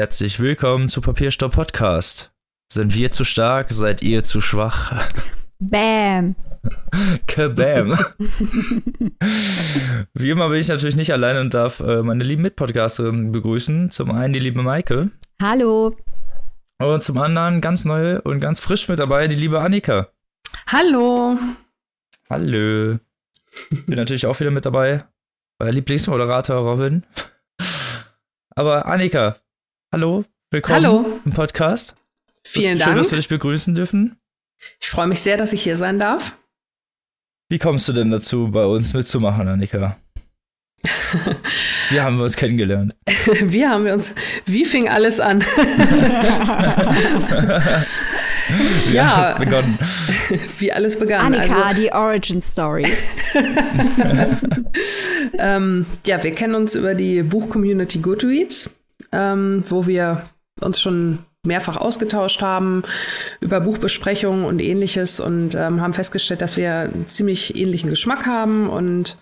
Herzlich willkommen zu Papierstopp Podcast. Sind wir zu stark? Seid ihr zu schwach? Bam. Kabam. Wie immer bin ich natürlich nicht allein und darf äh, meine lieben Mitpodcasterinnen begrüßen. Zum einen die liebe Maike. Hallo. Und zum anderen ganz neu und ganz frisch mit dabei die liebe Annika. Hallo. Hallo. Bin natürlich auch wieder mit dabei. Euer Lieblingsmoderator Robin. Aber Annika, hallo, willkommen Hallo. im Podcast. Vielen Schön, Dank. dass wir dich begrüßen dürfen. Ich freue mich sehr, dass ich hier sein darf. Wie kommst du denn dazu, bei uns mitzumachen, Annika? Wie haben wir uns kennengelernt? Wie haben wir uns, wie fing alles an? Wie Ja. hat es begonnen? wie alles begann. Annika, Also, die Origin Story. ähm, ja, wir kennen uns über die Buchcommunity Goodreads, ähm, wo wir uns schon mehrfach ausgetauscht haben über Buchbesprechungen und ähnliches und ähm, haben festgestellt, dass wir einen ziemlich ähnlichen Geschmack haben und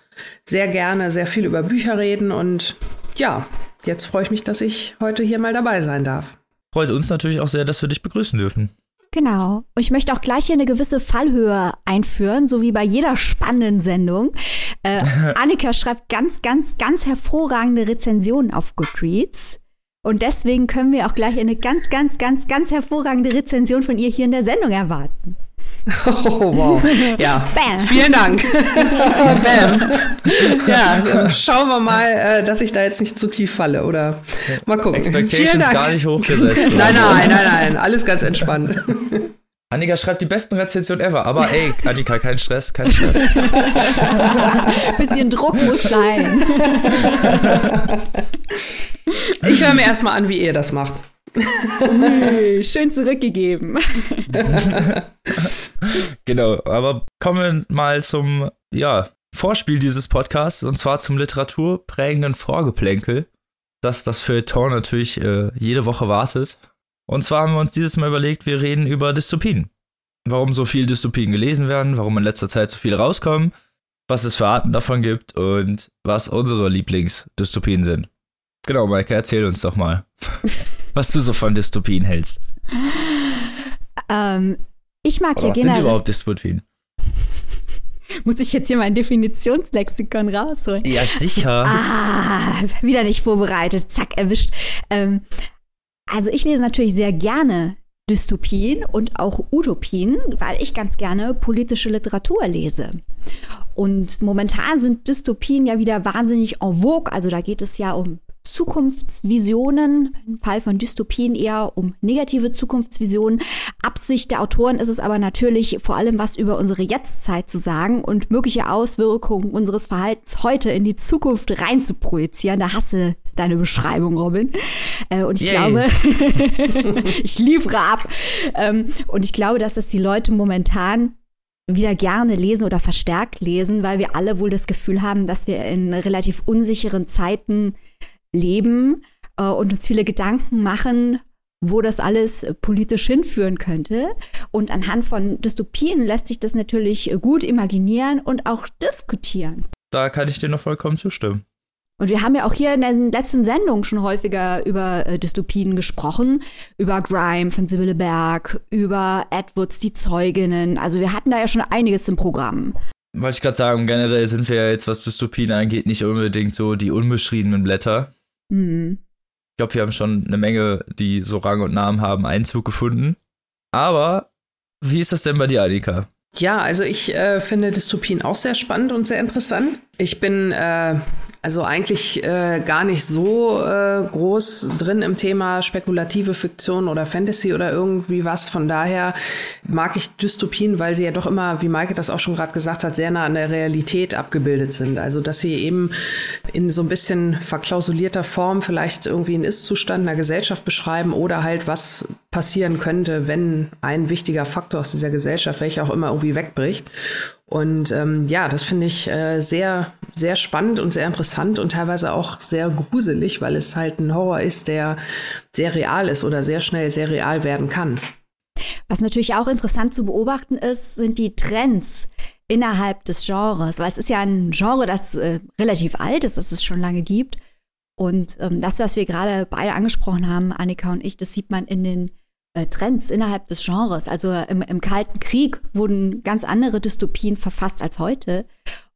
sehr gerne sehr viel über Bücher reden. Und ja, jetzt freue ich mich, dass ich heute hier mal dabei sein darf. Freut uns natürlich auch sehr, dass wir dich begrüßen dürfen. Genau. Und ich möchte auch gleich hier eine gewisse Fallhöhe einführen, so wie bei jeder spannenden Sendung. Äh, Annika schreibt ganz, ganz, ganz hervorragende Rezensionen auf Goodreads. Und deswegen können wir auch gleich eine ganz, ganz, ganz, ganz hervorragende Rezension von ihr hier in der Sendung erwarten. Oh, wow. Ja, Bam. vielen Dank. Bam. Ja, schauen wir mal, äh, dass ich da jetzt nicht zu tief falle, oder? Mal gucken. Expectations gar nicht hochgesetzt. Nein, nein, nein, nein, alles ganz entspannt. Annika schreibt die besten Rezensionen ever. Aber ey, Annika, kein Stress, kein Stress. Bisschen Druck muss sein. Ich höre mir erstmal an, wie ihr das macht. Schön zurückgegeben. Genau, aber kommen wir mal zum, ja, Vorspiel dieses Podcasts und zwar zum literaturprägenden Vorgeplänkel, das das Feuilleton natürlich äh, jede Woche wartet. Und zwar haben wir uns dieses Mal überlegt, wir reden über Dystopien. Warum so viel Dystopien gelesen werden, warum in letzter Zeit so viele rauskommen, was es für Arten davon gibt und was unsere Lieblingsdystopien sind. Genau, Maike, erzähl uns doch mal, was du so von Dystopien hältst. Ähm, ich mag Oder ja was sind generell. überhaupt Dystopien? Muss ich jetzt hier mein Definitionslexikon rausholen? Ja, sicher. Ah, wieder nicht vorbereitet. Zack, erwischt. Ähm, also ich lese natürlich sehr gerne Dystopien und auch Utopien, weil ich ganz gerne politische Literatur lese. Und momentan sind Dystopien ja wieder wahnsinnig en vogue. Also da geht es ja um Zukunftsvisionen, im Fall von Dystopien eher um negative Zukunftsvisionen. Absicht der Autoren ist es aber natürlich vor allem was über unsere Jetztzeit zu sagen und mögliche Auswirkungen unseres Verhaltens heute in die Zukunft rein zu projizieren. Da hasse deine Beschreibung, Robin. Äh, und ich Yay. glaube, ich liefere ab. Ähm, und ich glaube, dass das die Leute momentan wieder gerne lesen oder verstärkt lesen, weil wir alle wohl das Gefühl haben, dass wir in relativ unsicheren Zeiten leben äh, und uns viele Gedanken machen, wo das alles politisch hinführen könnte. Und anhand von Dystopien lässt sich das natürlich gut imaginieren und auch diskutieren. Da kann ich dir noch vollkommen zustimmen. Und wir haben ja auch hier in den letzten Sendungen schon häufiger über äh, Dystopien gesprochen, über Grime von Sibylle Berg, über Edwards Die Zeuginnen. Also wir hatten da ja schon einiges im Programm. Wollte ich gerade sagen, generell sind wir ja jetzt, was Dystopien angeht, nicht unbedingt so die unbeschriebenen Blätter. Hm. Ich glaube, wir haben schon eine Menge, die so Rang und Namen haben, Einzug gefunden. Aber wie ist das denn bei dir, Annika? Ja, also ich äh, finde Dystopien auch sehr spannend und sehr interessant. Ich bin äh, also eigentlich äh, gar nicht so äh, groß drin im Thema spekulative Fiktion oder Fantasy oder irgendwie was. Von daher mag ich Dystopien, weil sie ja doch immer, wie Maike das auch schon gerade gesagt hat, sehr nah an der Realität abgebildet sind. Also dass sie eben in so ein bisschen verklausulierter Form vielleicht irgendwie einen Ist-Zustand einer Gesellschaft beschreiben oder halt was passieren könnte, wenn ein wichtiger Faktor aus dieser Gesellschaft, welcher auch immer, irgendwie wegbricht. Und ähm, ja, das finde ich äh, sehr, sehr spannend und sehr interessant und teilweise auch sehr gruselig, weil es halt ein Horror ist, der sehr real ist oder sehr schnell sehr real werden kann. Was natürlich auch interessant zu beobachten ist, sind die Trends innerhalb des Genres. Weil es ist ja ein Genre, das äh, relativ alt ist, das es schon lange gibt. Und ähm, das, was wir gerade beide angesprochen haben, Annika und ich, das sieht man in den Trends innerhalb des Genres. Also im, im Kalten Krieg wurden ganz andere Dystopien verfasst als heute.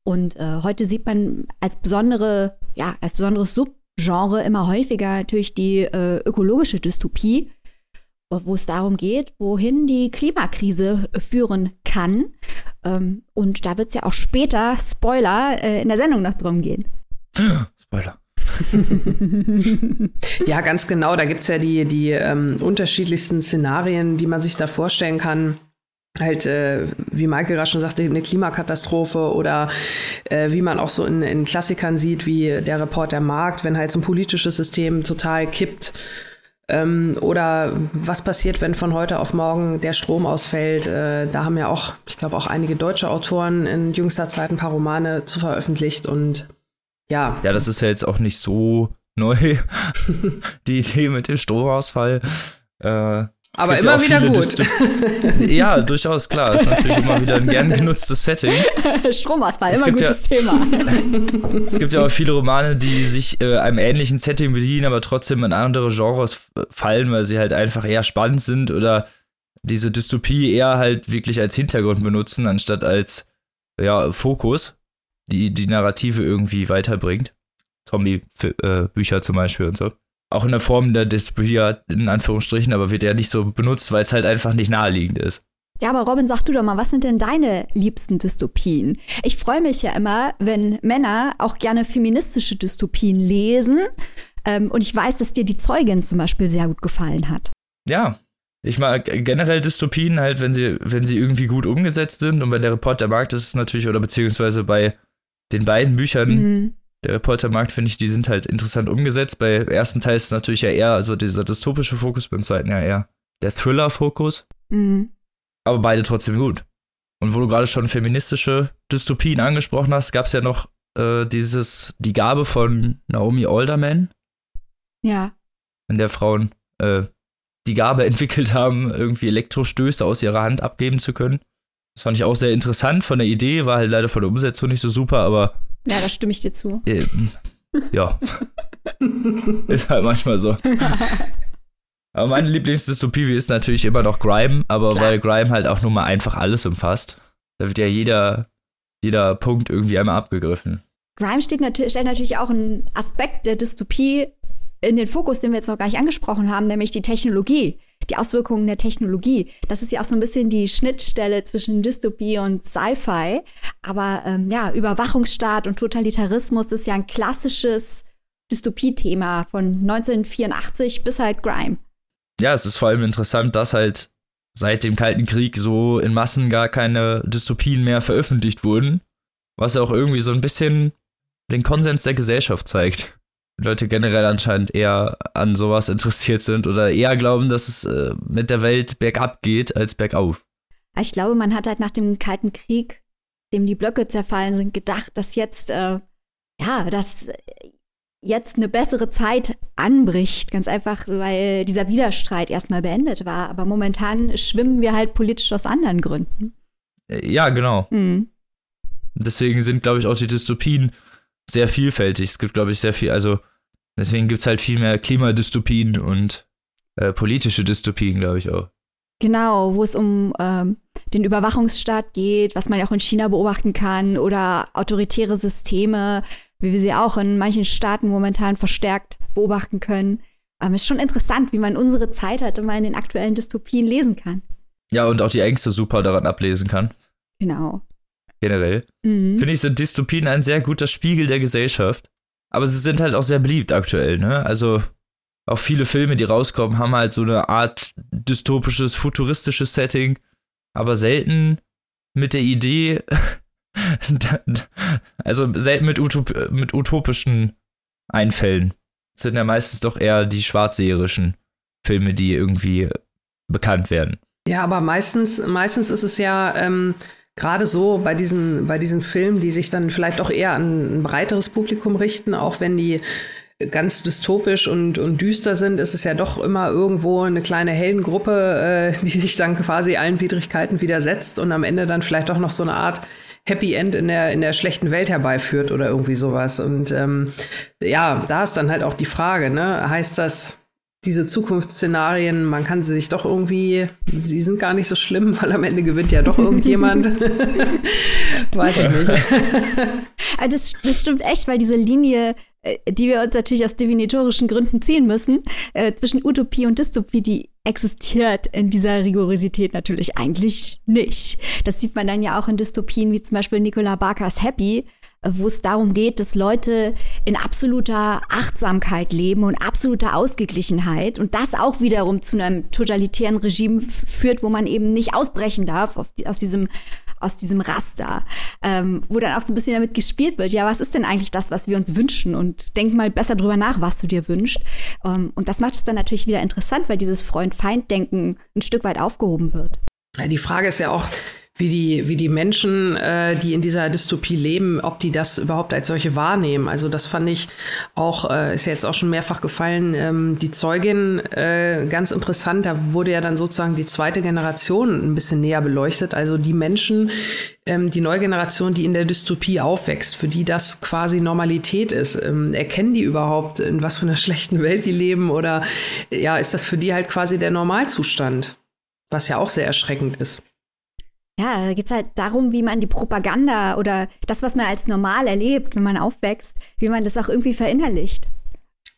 Und äh, heute sieht man als besondere, ja, als besonderes Subgenre immer häufiger natürlich die äh, ökologische Dystopie, wo es darum geht, wohin die Klimakrise führen kann. Ähm, und da wird es ja auch später, Spoiler, äh, in der Sendung noch drum gehen. Spoiler. ja, ganz genau. Da gibt es ja die, die ähm, unterschiedlichsten Szenarien, die man sich da vorstellen kann. Halt, äh, wie Michael gerade schon sagte, eine Klimakatastrophe oder äh, wie man auch so in, in Klassikern sieht, wie der Report der Markt, wenn halt so ein politisches System total kippt. Ähm, oder was passiert, wenn von heute auf morgen der Strom ausfällt? Äh, da haben ja auch, ich glaube, auch einige deutsche Autoren in jüngster Zeit ein paar Romane zu veröffentlicht und ja. Ja, das ist ja jetzt auch nicht so neu, die Idee mit dem Stromausfall. Äh, aber immer ja wieder gut. Dystop ja, durchaus, klar. Ist natürlich immer wieder ein gern genutztes Setting. Stromausfall, immer gutes ja, Thema. es gibt ja auch viele Romane, die sich äh, einem ähnlichen Setting bedienen, aber trotzdem in andere Genres fallen, weil sie halt einfach eher spannend sind oder diese Dystopie eher halt wirklich als Hintergrund benutzen, anstatt als ja, Fokus die die Narrative irgendwie weiterbringt. Zombie-Bücher äh, zum Beispiel und so. Auch in der Form der Dystopie, in Anführungsstrichen, aber wird ja nicht so benutzt, weil es halt einfach nicht naheliegend ist. Ja, aber Robin, sag du doch mal, was sind denn deine liebsten Dystopien? Ich freue mich ja immer, wenn Männer auch gerne feministische Dystopien lesen. Ähm, und ich weiß, dass dir die Zeugin zum Beispiel sehr gut gefallen hat. Ja, ich mag generell Dystopien halt, wenn sie, wenn sie irgendwie gut umgesetzt sind. Und bei der Report der Markt ist es natürlich, oder beziehungsweise bei den beiden Büchern mhm. der Reportermarkt, finde ich, die sind halt interessant umgesetzt. Bei ersten Teil ist es natürlich ja eher also dieser dystopische Fokus, beim zweiten ja eher der Thriller-Fokus. Mhm. Aber beide trotzdem gut. Und wo du gerade schon feministische Dystopien angesprochen hast, gab es ja noch äh, dieses, die Gabe von Naomi Alderman. Ja. In der Frauen äh, die Gabe entwickelt haben, irgendwie Elektrostöße aus ihrer Hand abgeben zu können. Das fand ich auch sehr interessant von der Idee, war halt leider von der Umsetzung nicht so super, aber. Ja, da stimme ich dir zu. Äh, ja. ist halt manchmal so. aber meine Lieblingsdystopie ist natürlich immer noch Grime, aber Klar. weil Grime halt auch nur mal einfach alles umfasst. Da wird ja jeder, jeder Punkt irgendwie einmal abgegriffen. Grime steht natürlich, stellt natürlich auch einen Aspekt der Dystopie in den Fokus, den wir jetzt noch gar nicht angesprochen haben, nämlich die Technologie die Auswirkungen der Technologie. Das ist ja auch so ein bisschen die Schnittstelle zwischen Dystopie und Sci-Fi. Aber ähm, ja, Überwachungsstaat und Totalitarismus ist ja ein klassisches Dystopie-Thema von 1984 bis halt Grime. Ja, es ist vor allem interessant, dass halt seit dem Kalten Krieg so in Massen gar keine Dystopien mehr veröffentlicht wurden. Was ja auch irgendwie so ein bisschen den Konsens der Gesellschaft zeigt. Leute generell anscheinend eher an sowas interessiert sind oder eher glauben, dass es äh, mit der Welt bergab geht als bergauf. Ich glaube, man hat halt nach dem Kalten Krieg, dem die Blöcke zerfallen sind, gedacht, dass jetzt, äh, ja, dass jetzt eine bessere Zeit anbricht. Ganz einfach, weil dieser Widerstreit erstmal beendet war. Aber momentan schwimmen wir halt politisch aus anderen Gründen. Äh, ja, genau. Mhm. Deswegen sind, glaube ich, auch die Dystopien sehr vielfältig. Es gibt, glaube ich, sehr viel, also deswegen gibt es halt viel mehr Klimadystopien und äh, politische Dystopien, glaube ich auch. Genau, wo es um ähm, den Überwachungsstaat geht, was man ja auch in China beobachten kann, oder autoritäre Systeme, wie wir sie auch in manchen Staaten momentan verstärkt beobachten können. Ähm, ist schon interessant, wie man unsere Zeit halt immer in den aktuellen Dystopien lesen kann. Ja, und auch die Ängste super daran ablesen kann. Genau generell, mhm. finde ich, sind Dystopien ein sehr guter Spiegel der Gesellschaft. Aber sie sind halt auch sehr beliebt aktuell, ne? Also auch viele Filme, die rauskommen, haben halt so eine Art dystopisches, futuristisches Setting, aber selten mit der Idee, also selten mit, Utop mit utopischen Einfällen. Das sind ja meistens doch eher die schwarzseherischen Filme, die irgendwie bekannt werden. Ja, aber meistens, meistens ist es ja ähm, gerade so bei diesen, bei diesen Filmen, die sich dann vielleicht auch eher an ein breiteres Publikum richten, auch wenn die ganz dystopisch und, und düster sind, ist es ja doch immer irgendwo eine kleine Heldengruppe, äh, die sich dann quasi allen Widrigkeiten widersetzt und am Ende dann vielleicht auch noch so eine Art Happy End in der, in der schlechten Welt herbeiführt oder irgendwie sowas. Und ähm, ja, da ist dann halt auch die Frage, ne? Heißt das, diese Zukunftsszenarien, man kann sie sich doch irgendwie, sie sind gar nicht so schlimm, weil am Ende gewinnt ja doch irgendjemand. Weiß ich nicht. das, das stimmt echt, weil diese Linie äh, die wir uns natürlich aus definitorischen Gründen ziehen müssen, äh, zwischen Utopie und Dystopie, die existiert in dieser Rigorosität natürlich eigentlich nicht. Das sieht man dann ja auch in Dystopien wie zum Beispiel Nicola Barkers Happy, wo es darum geht, dass Leute in absoluter Achtsamkeit leben und absoluter Ausgeglichenheit und das auch wiederum zu einem totalitären Regime führt, wo man eben nicht ausbrechen darf aus diesem aus diesem Raster, ähm, wo dann auch so ein bisschen damit gespielt wird, ja, was ist denn eigentlich das, was wir uns wünschen? Und denk mal besser drüber nach, was du dir wünschst. Ähm, und das macht es dann natürlich wieder interessant, weil dieses Freund-Feind-Denken ein Stück weit aufgehoben wird. Ja, die Frage ist ja auch, wie die, wie die Menschen, äh, die in dieser Dystopie leben, ob die das überhaupt als solche wahrnehmen. Also das fand ich auch, äh, ist ja jetzt auch schon mehrfach gefallen, ähm, die Zeugin äh, ganz interessant. Da wurde ja dann sozusagen die zweite Generation ein bisschen näher beleuchtet. Also die Menschen, ähm, die neue Generation, die in der Dystopie aufwächst, für die das quasi Normalität ist. Ähm, erkennen die überhaupt, in was für einer schlechten Welt die leben? Oder ja, ist das für die halt quasi der Normalzustand? Was ja auch sehr erschreckend ist. Ja, da geht es halt darum, wie man die Propaganda oder das, was man als normal erlebt, wenn man aufwächst, wie man das auch irgendwie verinnerlicht.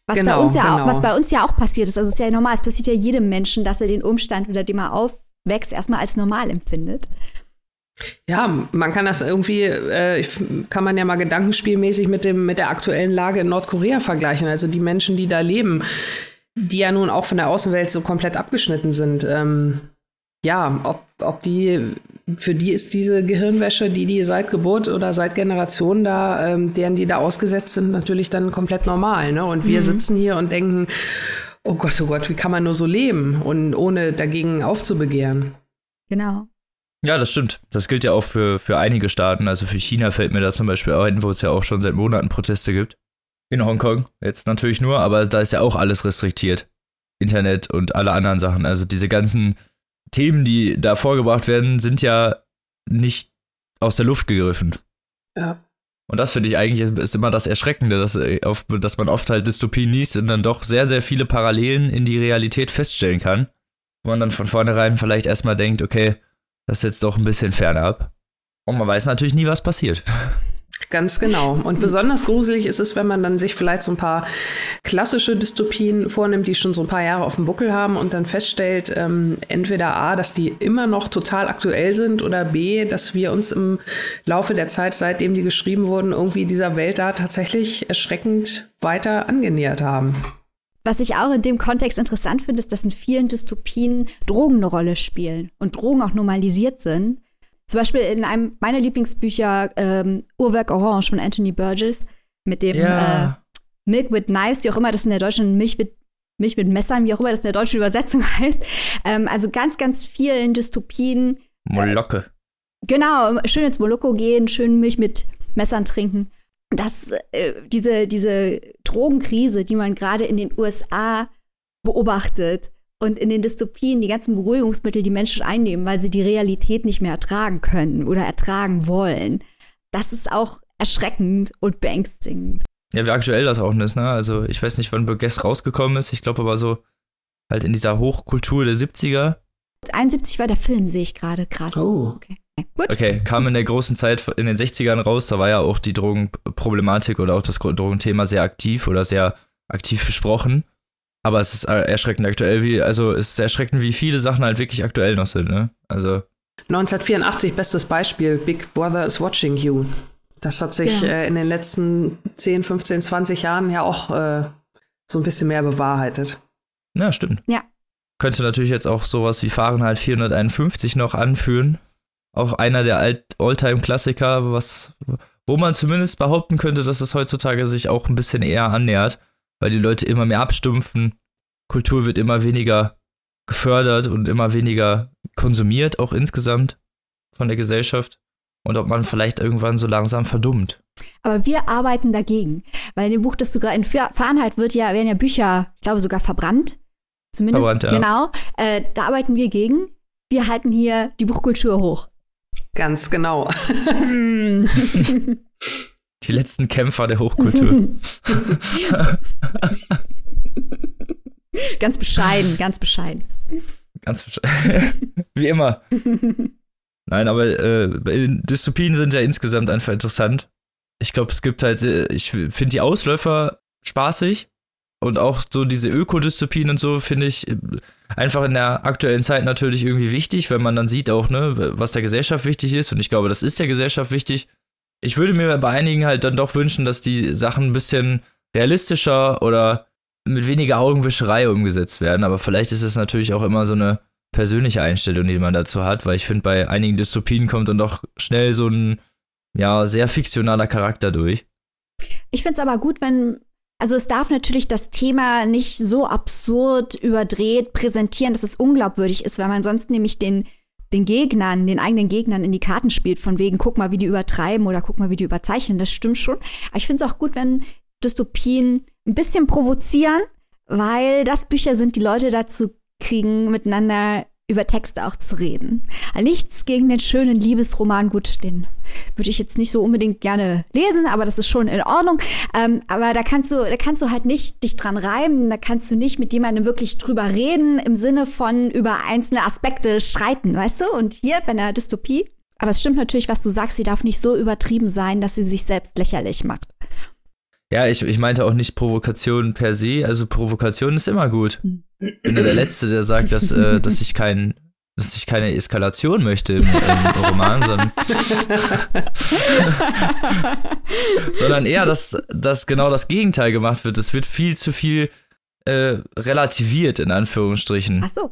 Was, genau, bei uns ja genau. auch, was bei uns ja auch passiert ist. Also es ist ja normal, es passiert ja jedem Menschen, dass er den Umstand, unter dem er aufwächst, erstmal als normal empfindet. Ja, man kann das irgendwie, äh, kann man ja mal gedankenspielmäßig mit, dem, mit der aktuellen Lage in Nordkorea vergleichen. Also die Menschen, die da leben, die ja nun auch von der Außenwelt so komplett abgeschnitten sind. Ähm, ja, ob, ob die, für die ist diese Gehirnwäsche, die die seit Geburt oder seit Generationen da, ähm, deren die da ausgesetzt sind, natürlich dann komplett normal. Ne? Und wir mhm. sitzen hier und denken, oh Gott, oh Gott, wie kann man nur so leben und ohne dagegen aufzubegehren? Genau. Ja, das stimmt. Das gilt ja auch für, für einige Staaten. Also für China fällt mir da zum Beispiel ein, wo es ja auch schon seit Monaten Proteste gibt. In Hongkong jetzt natürlich nur, aber da ist ja auch alles restriktiert. Internet und alle anderen Sachen. Also diese ganzen Themen, die da vorgebracht werden, sind ja nicht aus der Luft gegriffen. Ja. Und das finde ich eigentlich ist immer das Erschreckende, dass, äh, dass man oft halt Dystopien liest und dann doch sehr, sehr viele Parallelen in die Realität feststellen kann. Wo man dann von vornherein vielleicht erstmal denkt, okay, das ist jetzt doch ein bisschen fernab. Und man weiß natürlich nie, was passiert. Ganz genau. Und besonders gruselig ist es, wenn man dann sich vielleicht so ein paar klassische Dystopien vornimmt, die schon so ein paar Jahre auf dem Buckel haben und dann feststellt, ähm, entweder A, dass die immer noch total aktuell sind oder B, dass wir uns im Laufe der Zeit, seitdem die geschrieben wurden, irgendwie dieser Welt da tatsächlich erschreckend weiter angenähert haben. Was ich auch in dem Kontext interessant finde, ist, dass in vielen Dystopien Drogen eine Rolle spielen und Drogen auch normalisiert sind. Zum Beispiel in einem meiner Lieblingsbücher, ähm, Uhrwerk Orange von Anthony Burgess, mit dem ja. äh, Milk with Knives, wie auch immer das in der deutschen Milch mit, Milch mit Messern, wie auch immer das in der deutschen Übersetzung heißt. Ähm, also ganz, ganz vielen Dystopien. Molocke. Äh, genau, schön ins Moloko gehen, schön Milch mit Messern trinken. Das, äh, diese, diese Drogenkrise, die man gerade in den USA beobachtet, und in den Dystopien die ganzen Beruhigungsmittel die Menschen einnehmen, weil sie die Realität nicht mehr ertragen können oder ertragen wollen. Das ist auch erschreckend und beängstigend. Ja, wie aktuell das auch ist, ne? Also ich weiß nicht, wann Burgess rausgekommen ist. Ich glaube aber so halt in dieser Hochkultur der 70er. 71 war der Film, sehe ich gerade. Krass. Oh. Okay. Gut. Okay, kam in der großen Zeit in den 60ern raus, da war ja auch die Drogenproblematik oder auch das Drogenthema sehr aktiv oder sehr aktiv besprochen. Aber es ist erschreckend aktuell, wie, also es ist erschreckend, wie viele Sachen halt wirklich aktuell noch sind, ne? Also. 1984, bestes Beispiel, Big Brother is watching you. Das hat sich ja. äh, in den letzten 10, 15, 20 Jahren ja auch äh, so ein bisschen mehr bewahrheitet. Ja, stimmt. Ja. Könnte natürlich jetzt auch sowas wie Fahrenheit 451 noch anführen. Auch einer der All-Time-Klassiker, was, wo man zumindest behaupten könnte, dass es heutzutage sich auch ein bisschen eher annähert weil die Leute immer mehr abstumpfen. Kultur wird immer weniger gefördert und immer weniger konsumiert, auch insgesamt von der Gesellschaft. Und ob man vielleicht irgendwann so langsam verdummt. Aber wir arbeiten dagegen. Weil in dem Buch, das gerade in Fahrenheit wird ja, werden ja Bücher, ich glaube, sogar verbrannt. Zumindest, verbrannt, ja. genau. Äh, da arbeiten wir gegen. Wir halten hier die Buchkultur hoch. Ganz genau. Die letzten Kämpfer der Hochkultur. ganz bescheiden, ganz bescheiden. Ganz bescheiden. Wie immer. Nein, aber äh, Dystopien sind ja insgesamt einfach interessant. Ich glaube, es gibt halt, äh, ich finde die Ausläufer spaßig und auch so diese Ökodystopien und so finde ich äh, einfach in der aktuellen Zeit natürlich irgendwie wichtig, wenn man dann sieht auch, ne, was der Gesellschaft wichtig ist und ich glaube, das ist der Gesellschaft wichtig. Ich würde mir bei einigen halt dann doch wünschen, dass die Sachen ein bisschen realistischer oder mit weniger Augenwischerei umgesetzt werden, aber vielleicht ist es natürlich auch immer so eine persönliche Einstellung, die man dazu hat, weil ich finde, bei einigen Dystopien kommt dann doch schnell so ein ja, sehr fiktionaler Charakter durch. Ich finde es aber gut, wenn also es darf natürlich das Thema nicht so absurd überdreht präsentieren, dass es unglaubwürdig ist, weil man sonst nämlich den, den Gegnern, den eigenen Gegnern in die Karten spielt, von wegen, guck mal, wie die übertreiben oder guck mal, wie die überzeichnen. Das stimmt schon. Aber ich finde es auch gut, wenn Dystopien ein bisschen provozieren, weil das Bücher sind, die Leute dazu kriegen, miteinander über Texte auch zu reden. Nichts gegen den schönen Liebesroman. Gut, den würde ich jetzt nicht so unbedingt gerne lesen, aber das ist schon in Ordnung. Ähm, aber da kannst du, da kannst du halt nicht dich dran reiben. Da kannst du nicht mit jemandem wirklich drüber reden im Sinne von über einzelne Aspekte streiten, weißt du? Und hier bei einer Dystopie. Aber es stimmt natürlich, was du sagst. Sie darf nicht so übertrieben sein, dass sie sich selbst lächerlich macht. Ja, ich, ich meinte auch nicht Provokation per se. Also Provokation ist immer gut. Ich bin ja der Letzte, der sagt, dass, äh, dass ich kein, dass ich keine Eskalation möchte im, im Roman, sondern, sondern eher, dass, dass genau das Gegenteil gemacht wird. Es wird viel zu viel äh, relativiert, in Anführungsstrichen. Ach so.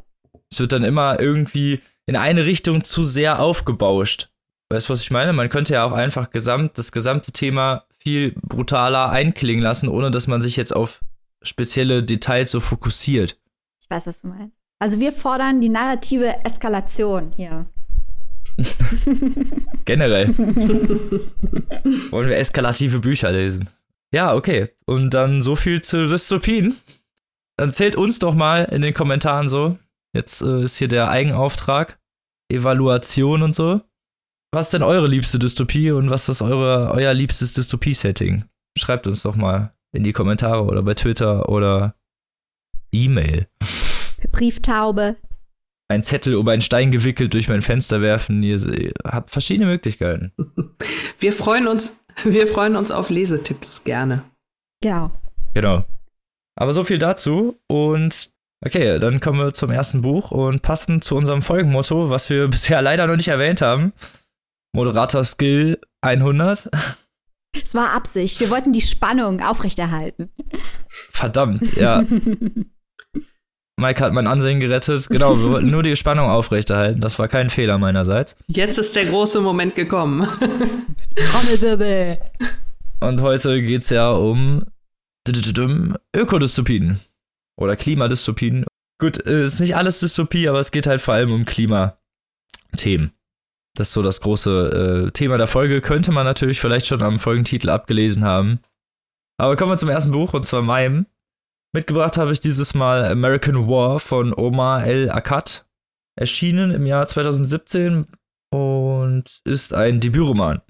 Es wird dann immer irgendwie in eine Richtung zu sehr aufgebauscht. Weißt du, was ich meine? Man könnte ja auch einfach gesamt, das gesamte Thema viel brutaler einklingen lassen, ohne dass man sich jetzt auf spezielle Details so fokussiert. Ich weiß, was du meinst. Also wir fordern die narrative Eskalation hier. Generell. Wollen wir eskalative Bücher lesen. Ja, okay. Und dann so viel zu Dystopien. Erzählt uns doch mal in den Kommentaren so. Jetzt äh, ist hier der Eigenauftrag. Evaluation und so. Was ist denn eure liebste Dystopie und was ist eure, euer liebstes Dystopie-Setting? Schreibt uns doch mal in die Kommentare oder bei Twitter oder E-Mail. Brieftaube. Ein Zettel um einen Stein gewickelt durch mein Fenster werfen. Ihr, ihr habt verschiedene Möglichkeiten. Wir freuen uns, wir freuen uns auf Lesetipps gerne. Genau. Genau. Aber so viel dazu und okay, dann kommen wir zum ersten Buch und passend zu unserem Folgenmotto, was wir bisher leider noch nicht erwähnt haben, Moderator Skill 100. Es war Absicht. Wir wollten die Spannung aufrechterhalten. Verdammt, ja. Mike hat mein Ansehen gerettet. Genau, wir wollten nur die Spannung aufrechterhalten. Das war kein Fehler meinerseits. Jetzt ist der große Moment gekommen. Trommelwirbel. Und heute geht es ja um Ökodystopien. Oder Klimadystopien. Gut, ist nicht alles Dystopie, aber es geht halt vor allem um Klimathemen. Das ist so das große äh, Thema der Folge. Könnte man natürlich vielleicht schon am Folgentitel abgelesen haben. Aber kommen wir zum ersten Buch, und zwar meinem. Mitgebracht habe ich dieses Mal American War von Omar El Akkad. Erschienen im Jahr 2017 und ist ein Debütroman.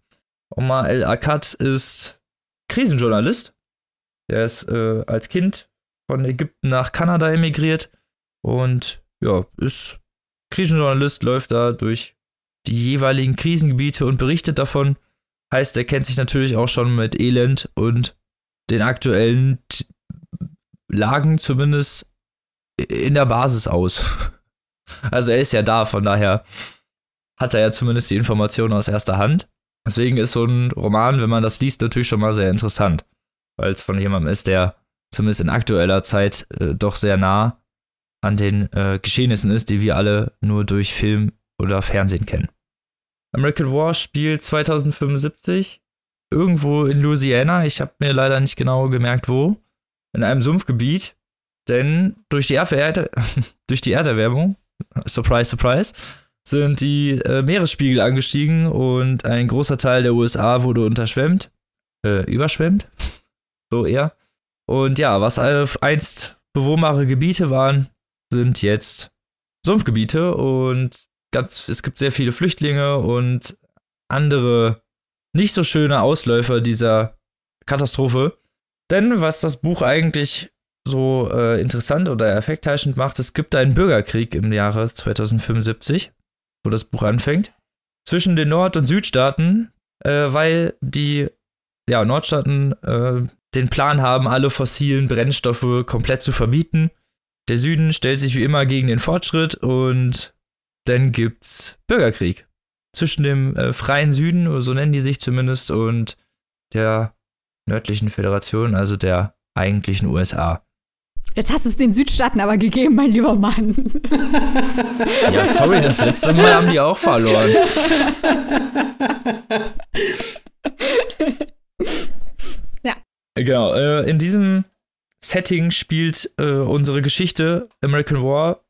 Omar El Akkad ist Krisenjournalist. Der ist äh, als Kind von Ägypten nach Kanada emigriert und ja, ist Krisenjournalist, läuft da durch die jeweiligen Krisengebiete und berichtet davon. Heißt, er kennt sich natürlich auch schon mit Elend und den aktuellen T Lagen zumindest in der Basis aus. Also er ist ja da, von daher hat er ja zumindest die Informationen aus erster Hand. Deswegen ist so ein Roman, wenn man das liest, natürlich schon mal sehr interessant, weil es von jemandem ist, der zumindest in aktueller Zeit äh, doch sehr nah an den äh, Geschehnissen ist, die wir alle nur durch Film oder Fernsehen kennen. American War spielt 2075 irgendwo in Louisiana. Ich habe mir leider nicht genau gemerkt, wo. In einem Sumpfgebiet. Denn durch die, Erde durch die Erderwärmung, surprise, surprise, sind die äh, Meeresspiegel angestiegen und ein großer Teil der USA wurde unterschwemmt. Äh, überschwemmt. So eher. Und ja, was einst bewohnbare Gebiete waren, sind jetzt Sumpfgebiete und ganz, es gibt sehr viele Flüchtlinge und andere nicht so schöne Ausläufer dieser Katastrophe. Denn was das Buch eigentlich so äh, interessant oder effektheischend macht, es gibt einen Bürgerkrieg im Jahre 2075, wo das Buch anfängt, zwischen den Nord- und Südstaaten, äh, weil die ja, Nordstaaten äh, den Plan haben, alle fossilen Brennstoffe komplett zu verbieten. Der Süden stellt sich wie immer gegen den Fortschritt und dann gibt's Bürgerkrieg zwischen dem äh, freien Süden, so nennen die sich zumindest, und der nördlichen Föderation, also der eigentlichen USA. Jetzt hast du es den Südstaaten aber gegeben, mein lieber Mann. Ja, sorry, das letzte Mal haben die auch verloren. ja. Genau, äh, in diesem Setting spielt äh, unsere Geschichte American War.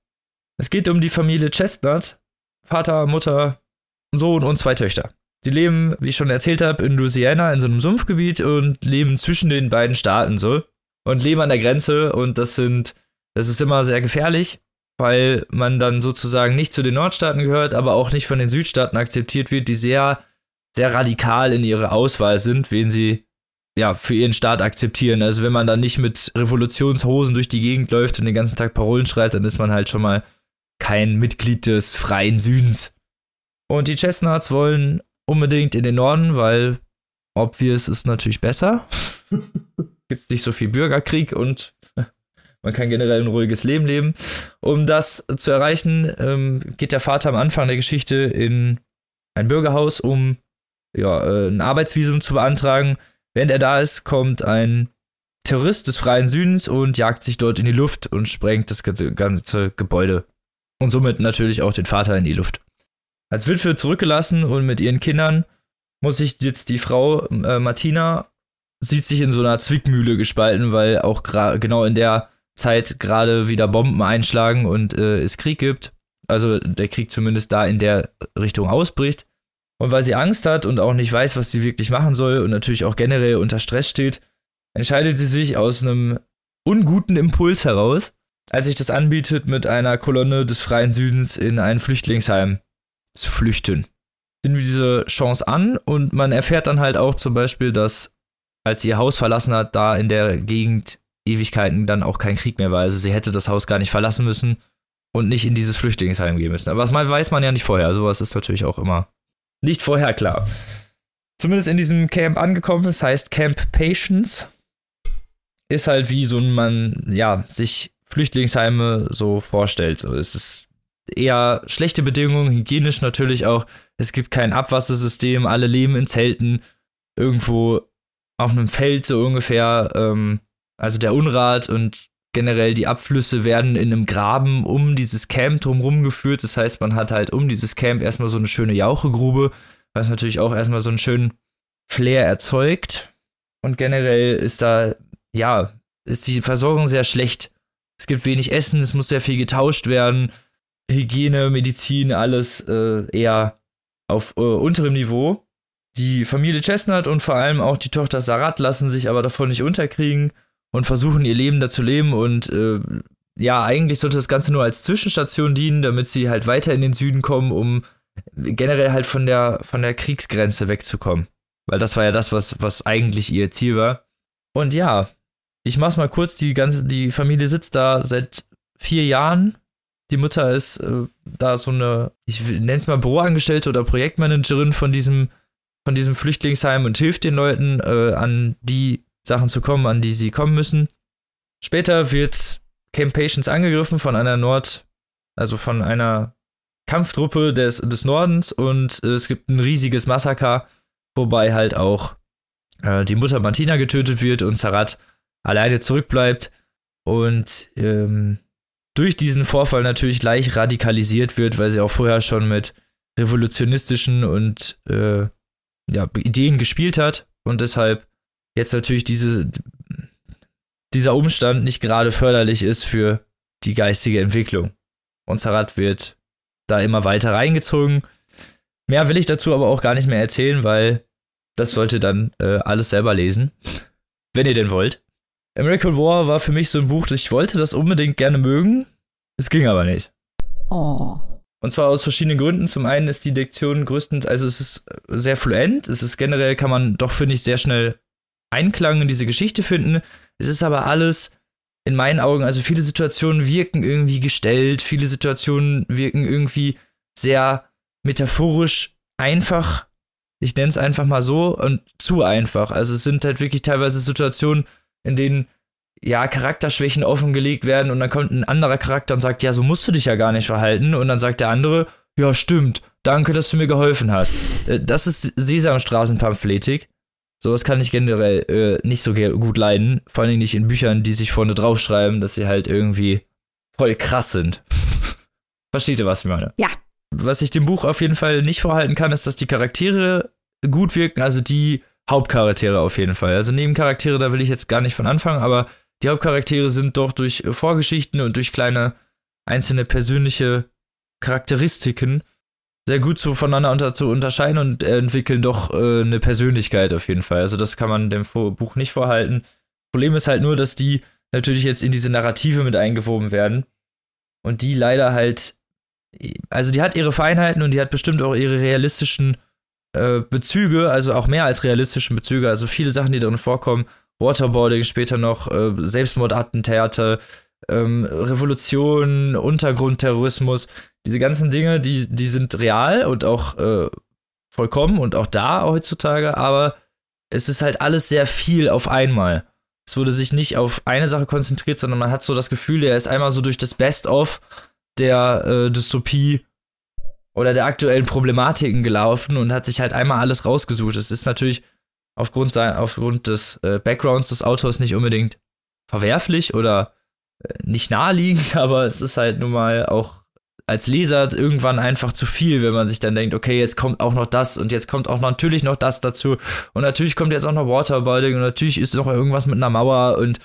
Es geht um die Familie Chestnut, Vater, Mutter, Sohn und zwei Töchter. Die leben, wie ich schon erzählt habe, in Louisiana in so einem Sumpfgebiet und leben zwischen den beiden Staaten so und leben an der Grenze und das sind, das ist immer sehr gefährlich, weil man dann sozusagen nicht zu den Nordstaaten gehört, aber auch nicht von den Südstaaten akzeptiert wird, die sehr, sehr radikal in ihrer Auswahl sind, wen sie ja für ihren Staat akzeptieren. Also wenn man dann nicht mit Revolutionshosen durch die Gegend läuft und den ganzen Tag Parolen schreit, dann ist man halt schon mal kein Mitglied des freien Südens. Und die Chestnuts wollen unbedingt in den Norden, weil obvious ist natürlich besser. Gibt es nicht so viel Bürgerkrieg und man kann generell ein ruhiges Leben leben. Um das zu erreichen, ähm, geht der Vater am Anfang der Geschichte in ein Bürgerhaus, um ja, äh, ein Arbeitsvisum zu beantragen. Während er da ist, kommt ein Terrorist des freien Südens und jagt sich dort in die Luft und sprengt das ganze, ganze Gebäude. Und somit natürlich auch den Vater in die Luft. Als Witwe zurückgelassen und mit ihren Kindern muss sich jetzt die Frau äh, Martina sieht sich in so einer Zwickmühle gespalten, weil auch genau in der Zeit gerade wieder Bomben einschlagen und äh, es Krieg gibt. Also der Krieg zumindest da in der Richtung ausbricht. Und weil sie Angst hat und auch nicht weiß, was sie wirklich machen soll und natürlich auch generell unter Stress steht, entscheidet sie sich aus einem unguten Impuls heraus, als sich das anbietet, mit einer Kolonne des freien Südens in ein Flüchtlingsheim zu flüchten. Nehmen wir diese Chance an und man erfährt dann halt auch zum Beispiel, dass als sie ihr Haus verlassen hat, da in der Gegend Ewigkeiten dann auch kein Krieg mehr war. Also sie hätte das Haus gar nicht verlassen müssen und nicht in dieses Flüchtlingsheim gehen müssen. Aber das weiß man ja nicht vorher. Sowas ist natürlich auch immer nicht vorher klar. Zumindest in diesem Camp angekommen ist, heißt Camp Patience. Ist halt wie so ein man, ja, sich Flüchtlingsheime so vorstellt. Es ist eher schlechte Bedingungen, hygienisch natürlich auch. Es gibt kein Abwassersystem, alle leben in Zelten, irgendwo auf einem Feld so ungefähr. Ähm, also der Unrat und generell die Abflüsse werden in einem Graben um dieses Camp drumherum geführt. Das heißt, man hat halt um dieses Camp erstmal so eine schöne Jauchegrube, was natürlich auch erstmal so einen schönen Flair erzeugt. Und generell ist da, ja, ist die Versorgung sehr schlecht. Es gibt wenig Essen, es muss sehr viel getauscht werden. Hygiene, Medizin, alles äh, eher auf äh, unterem Niveau. Die Familie Chestnut und vor allem auch die Tochter Sarat lassen sich aber davon nicht unterkriegen und versuchen ihr Leben da zu leben und äh, ja, eigentlich sollte das Ganze nur als Zwischenstation dienen, damit sie halt weiter in den Süden kommen, um generell halt von der, von der Kriegsgrenze wegzukommen. Weil das war ja das, was, was eigentlich ihr Ziel war. Und ja, ich mach's mal kurz, die ganze, die Familie sitzt da seit vier Jahren. Die Mutter ist äh, da so eine, ich nenne es mal Büroangestellte oder Projektmanagerin von diesem, von diesem Flüchtlingsheim und hilft den Leuten, äh, an die Sachen zu kommen, an die sie kommen müssen. Später wird Camp Patience angegriffen von einer Nord, also von einer Kampftruppe des, des Nordens und es gibt ein riesiges Massaker, wobei halt auch äh, die Mutter Martina getötet wird und Sarat alleine zurückbleibt und ähm, durch diesen Vorfall natürlich gleich radikalisiert wird, weil sie auch vorher schon mit revolutionistischen und äh, ja, Ideen gespielt hat und deshalb jetzt natürlich diese, dieser Umstand nicht gerade förderlich ist für die geistige Entwicklung. Und Sarat wird da immer weiter reingezogen. Mehr will ich dazu aber auch gar nicht mehr erzählen, weil das sollte dann äh, alles selber lesen, wenn ihr denn wollt. American War war für mich so ein Buch, ich wollte das unbedingt gerne mögen. Es ging aber nicht. Oh. Und zwar aus verschiedenen Gründen. Zum einen ist die Lektion größtenteils, also es ist sehr fluent, es ist generell, kann man doch, finde ich, sehr schnell Einklang in diese Geschichte finden. Es ist aber alles in meinen Augen, also viele Situationen wirken irgendwie gestellt, viele Situationen wirken irgendwie sehr metaphorisch einfach. Ich nenne es einfach mal so und zu einfach. Also es sind halt wirklich teilweise Situationen, in denen ja, Charakterschwächen offengelegt werden und dann kommt ein anderer Charakter und sagt, ja, so musst du dich ja gar nicht verhalten. Und dann sagt der andere, ja, stimmt, danke, dass du mir geholfen hast. Äh, das ist Sesamstraßenpamphletik. Sowas kann ich generell äh, nicht so gut leiden. Vor allem nicht in Büchern, die sich vorne draufschreiben, dass sie halt irgendwie voll krass sind. Versteht ihr, was ich meine? Ja. Was ich dem Buch auf jeden Fall nicht vorhalten kann, ist, dass die Charaktere gut wirken, also die Hauptcharaktere auf jeden Fall. Also Nebencharaktere, da will ich jetzt gar nicht von anfangen, aber die Hauptcharaktere sind doch durch Vorgeschichten und durch kleine einzelne persönliche Charakteristiken sehr gut zu, voneinander unter, zu unterscheiden und entwickeln doch äh, eine Persönlichkeit auf jeden Fall. Also das kann man dem Buch nicht vorhalten. Problem ist halt nur, dass die natürlich jetzt in diese Narrative mit eingewoben werden und die leider halt, also die hat ihre Feinheiten und die hat bestimmt auch ihre realistischen äh, Bezüge, also auch mehr als realistischen Bezüge, also viele Sachen, die darin vorkommen, Waterboarding, später noch äh, Selbstmordattentäter, ähm, Revolution, Untergrundterrorismus, diese ganzen Dinge, die, die sind real und auch äh, vollkommen und auch da heutzutage, aber es ist halt alles sehr viel auf einmal. Es wurde sich nicht auf eine Sache konzentriert, sondern man hat so das Gefühl, der ist einmal so durch das Best-of der äh, Dystopie oder der aktuellen Problematiken gelaufen und hat sich halt einmal alles rausgesucht. Es ist natürlich aufgrund, sein, aufgrund des äh, Backgrounds des Autors nicht unbedingt verwerflich oder äh, nicht naheliegend, aber es ist halt nun mal auch als Leser irgendwann einfach zu viel, wenn man sich dann denkt, okay, jetzt kommt auch noch das und jetzt kommt auch natürlich noch das dazu und natürlich kommt jetzt auch noch Waterboarding und natürlich ist noch irgendwas mit einer Mauer und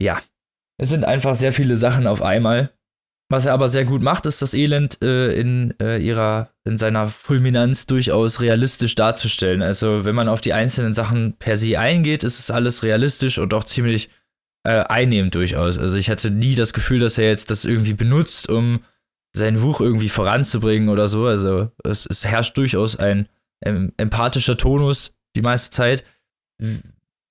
ja, es sind einfach sehr viele Sachen auf einmal. Was er aber sehr gut macht, ist das Elend äh, in äh, ihrer, in seiner Fulminanz durchaus realistisch darzustellen. Also wenn man auf die einzelnen Sachen per se eingeht, ist es alles realistisch und auch ziemlich äh, einnehmend durchaus. Also ich hatte nie das Gefühl, dass er jetzt das irgendwie benutzt, um sein Buch irgendwie voranzubringen oder so. Also es, es herrscht durchaus ein ähm, empathischer Tonus die meiste Zeit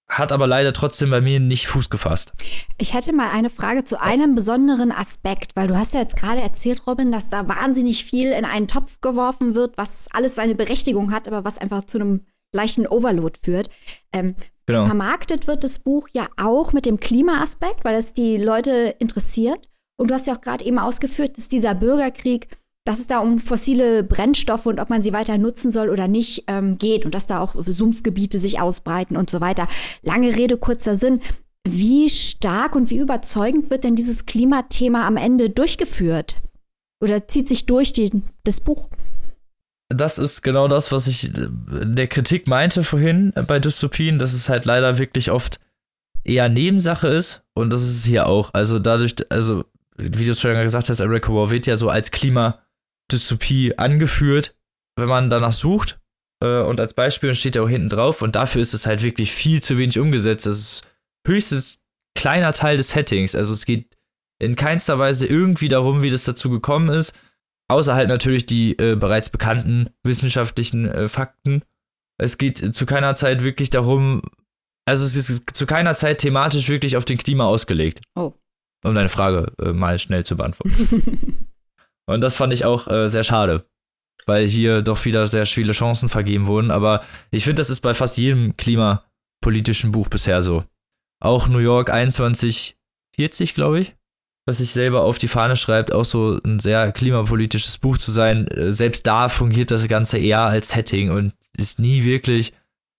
hat aber leider trotzdem bei mir nicht Fuß gefasst. Ich hätte mal eine Frage zu einem besonderen Aspekt, weil du hast ja jetzt gerade erzählt, Robin, dass da wahnsinnig viel in einen Topf geworfen wird, was alles seine Berechtigung hat, aber was einfach zu einem leichten Overload führt. Ähm, genau. Vermarktet wird das Buch ja auch mit dem Klimaaspekt, weil es die Leute interessiert. Und du hast ja auch gerade eben ausgeführt, dass dieser Bürgerkrieg dass es da um fossile Brennstoffe und ob man sie weiter nutzen soll oder nicht ähm, geht und dass da auch Sumpfgebiete sich ausbreiten und so weiter. Lange Rede, kurzer Sinn. Wie stark und wie überzeugend wird denn dieses Klimathema am Ende durchgeführt? Oder zieht sich durch die, das Buch? Das ist genau das, was ich der Kritik meinte vorhin bei Dystopien, dass es halt leider wirklich oft eher Nebensache ist und das ist es hier auch. Also dadurch, also wie du es schon gesagt hast, Eric War wird ja so als Klima Dystopie angeführt, wenn man danach sucht. Äh, und als Beispiel steht er auch hinten drauf. Und dafür ist es halt wirklich viel zu wenig umgesetzt. Das ist höchstens kleiner Teil des Settings. Also es geht in keinster Weise irgendwie darum, wie das dazu gekommen ist. Außer halt natürlich die äh, bereits bekannten wissenschaftlichen äh, Fakten. Es geht zu keiner Zeit wirklich darum, also es ist zu keiner Zeit thematisch wirklich auf den Klima ausgelegt. Oh. Um deine Frage äh, mal schnell zu beantworten. Und das fand ich auch äh, sehr schade, weil hier doch wieder sehr viele Chancen vergeben wurden. Aber ich finde, das ist bei fast jedem klimapolitischen Buch bisher so. Auch New York 2140, glaube ich, was sich selber auf die Fahne schreibt, auch so ein sehr klimapolitisches Buch zu sein. Äh, selbst da fungiert das Ganze eher als Setting und ist nie wirklich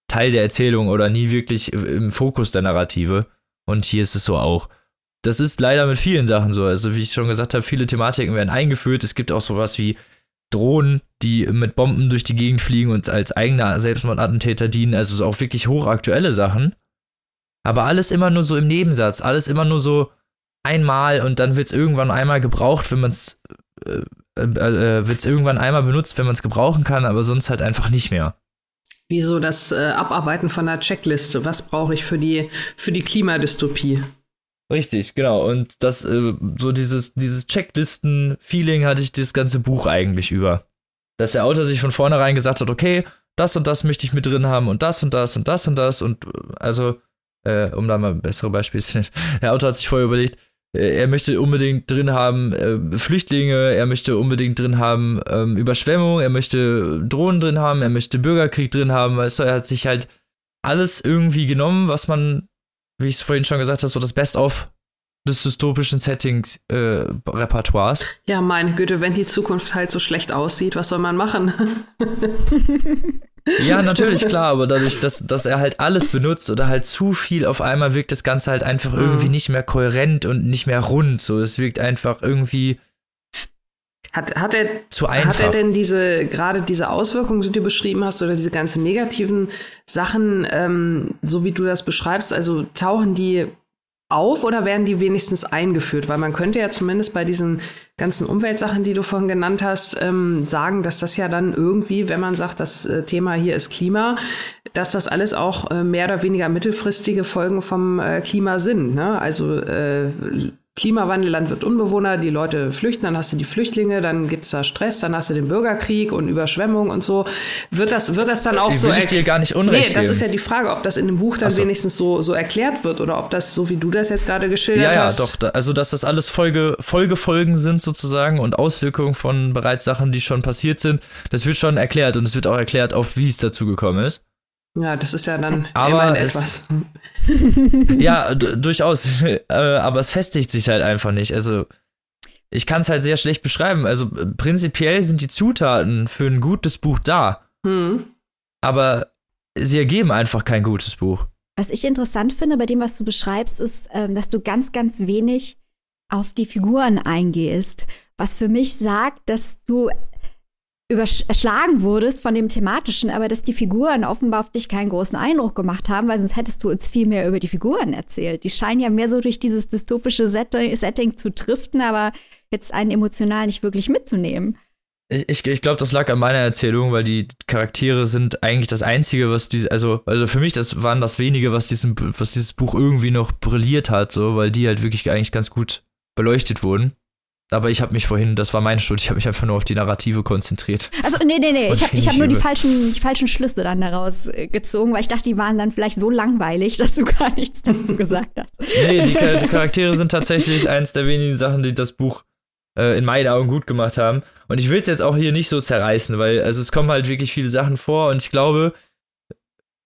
Teil der Erzählung oder nie wirklich im Fokus der Narrative. Und hier ist es so auch das ist leider mit vielen Sachen so. Also, wie ich schon gesagt habe, viele Thematiken werden eingeführt. Es gibt auch sowas wie Drohnen, die mit Bomben durch die Gegend fliegen und als eigener Selbstmordattentäter dienen. Also auch wirklich hochaktuelle Sachen. Aber alles immer nur so im Nebensatz. Alles immer nur so einmal und dann wird es irgendwann einmal gebraucht, wenn man es. Äh, äh, äh wird es irgendwann einmal benutzt, wenn man es gebrauchen kann, aber sonst halt einfach nicht mehr. Wie so das äh, Abarbeiten von einer Checkliste. Was brauche ich für die, für die Klimadystopie? Richtig, genau. Und das, äh, so dieses, dieses Checklisten-Feeling hatte ich das ganze Buch eigentlich über. Dass der Autor sich von vornherein gesagt hat, okay, das und das möchte ich mit drin haben und das und das und das und das und äh, also, äh, um da mal bessere Beispiele zu nennen. Der Autor hat sich vorher überlegt, äh, er möchte unbedingt drin haben Flüchtlinge, er möchte unbedingt drin haben ähm, Überschwemmung, er möchte Drohnen drin haben, er möchte Bürgerkrieg drin haben, weißt du, er hat sich halt alles irgendwie genommen, was man, wie ich es vorhin schon gesagt habe, so das Best-of des dystopischen Settings äh, Repertoires. Ja, meine Güte, wenn die Zukunft halt so schlecht aussieht, was soll man machen? ja, natürlich, klar, aber dadurch, dass, dass er halt alles benutzt oder halt zu viel auf einmal wirkt das Ganze halt einfach mhm. irgendwie nicht mehr kohärent und nicht mehr rund. So, es wirkt einfach irgendwie. Hat, hat, er, zu einfach. hat er denn diese, gerade diese Auswirkungen, die du beschrieben hast, oder diese ganzen negativen Sachen, ähm, so wie du das beschreibst, also tauchen die auf oder werden die wenigstens eingeführt? Weil man könnte ja zumindest bei diesen ganzen Umweltsachen, die du vorhin genannt hast, ähm, sagen, dass das ja dann irgendwie, wenn man sagt, das äh, Thema hier ist Klima, dass das alles auch äh, mehr oder weniger mittelfristige Folgen vom äh, Klima sind. Ne? Also äh, Klimawandel, Land wird unbewohner, die Leute flüchten, dann hast du die Flüchtlinge, dann gibt es da Stress, dann hast du den Bürgerkrieg und Überschwemmung und so. Wird das, wird das dann auch ich so. Will ich dir gar nicht unrecht Nee, das ist ja die Frage, ob das in dem Buch dann so. wenigstens so, so erklärt wird oder ob das, so wie du das jetzt gerade geschildert ja, hast. Ja, doch. Also, dass das alles Folge, Folgefolgen sind sozusagen und Auswirkungen von bereits Sachen, die schon passiert sind, das wird schon erklärt und es wird auch erklärt, auf wie es dazu gekommen ist. Ja, das ist ja dann aber etwas. ja, durchaus. äh, aber es festigt sich halt einfach nicht. Also, ich kann es halt sehr schlecht beschreiben. Also, prinzipiell sind die Zutaten für ein gutes Buch da. Hm. Aber sie ergeben einfach kein gutes Buch. Was ich interessant finde bei dem, was du beschreibst, ist, ähm, dass du ganz, ganz wenig auf die Figuren eingehst. Was für mich sagt, dass du überschlagen wurdest von dem thematischen, aber dass die Figuren offenbar auf dich keinen großen Eindruck gemacht haben, weil sonst hättest du uns viel mehr über die Figuren erzählt. Die scheinen ja mehr so durch dieses dystopische Setting zu driften, aber jetzt einen emotional nicht wirklich mitzunehmen. Ich, ich glaube, das lag an meiner Erzählung, weil die Charaktere sind eigentlich das Einzige, was die, also, also für mich, das waren das wenige, was, diesen, was dieses Buch irgendwie noch brilliert hat, so, weil die halt wirklich eigentlich ganz gut beleuchtet wurden. Aber ich habe mich vorhin, das war meine Schuld, ich habe mich einfach nur auf die Narrative konzentriert. Also, nee, nee, nee, ich habe hab nur die falschen, die falschen Schlüsse dann daraus äh, gezogen, weil ich dachte, die waren dann vielleicht so langweilig, dass du gar nichts dazu gesagt hast. Nee, die, die Charaktere sind tatsächlich eins der wenigen Sachen, die das Buch äh, in meinen Augen gut gemacht haben. Und ich will es jetzt auch hier nicht so zerreißen, weil also es kommen halt wirklich viele Sachen vor und ich glaube,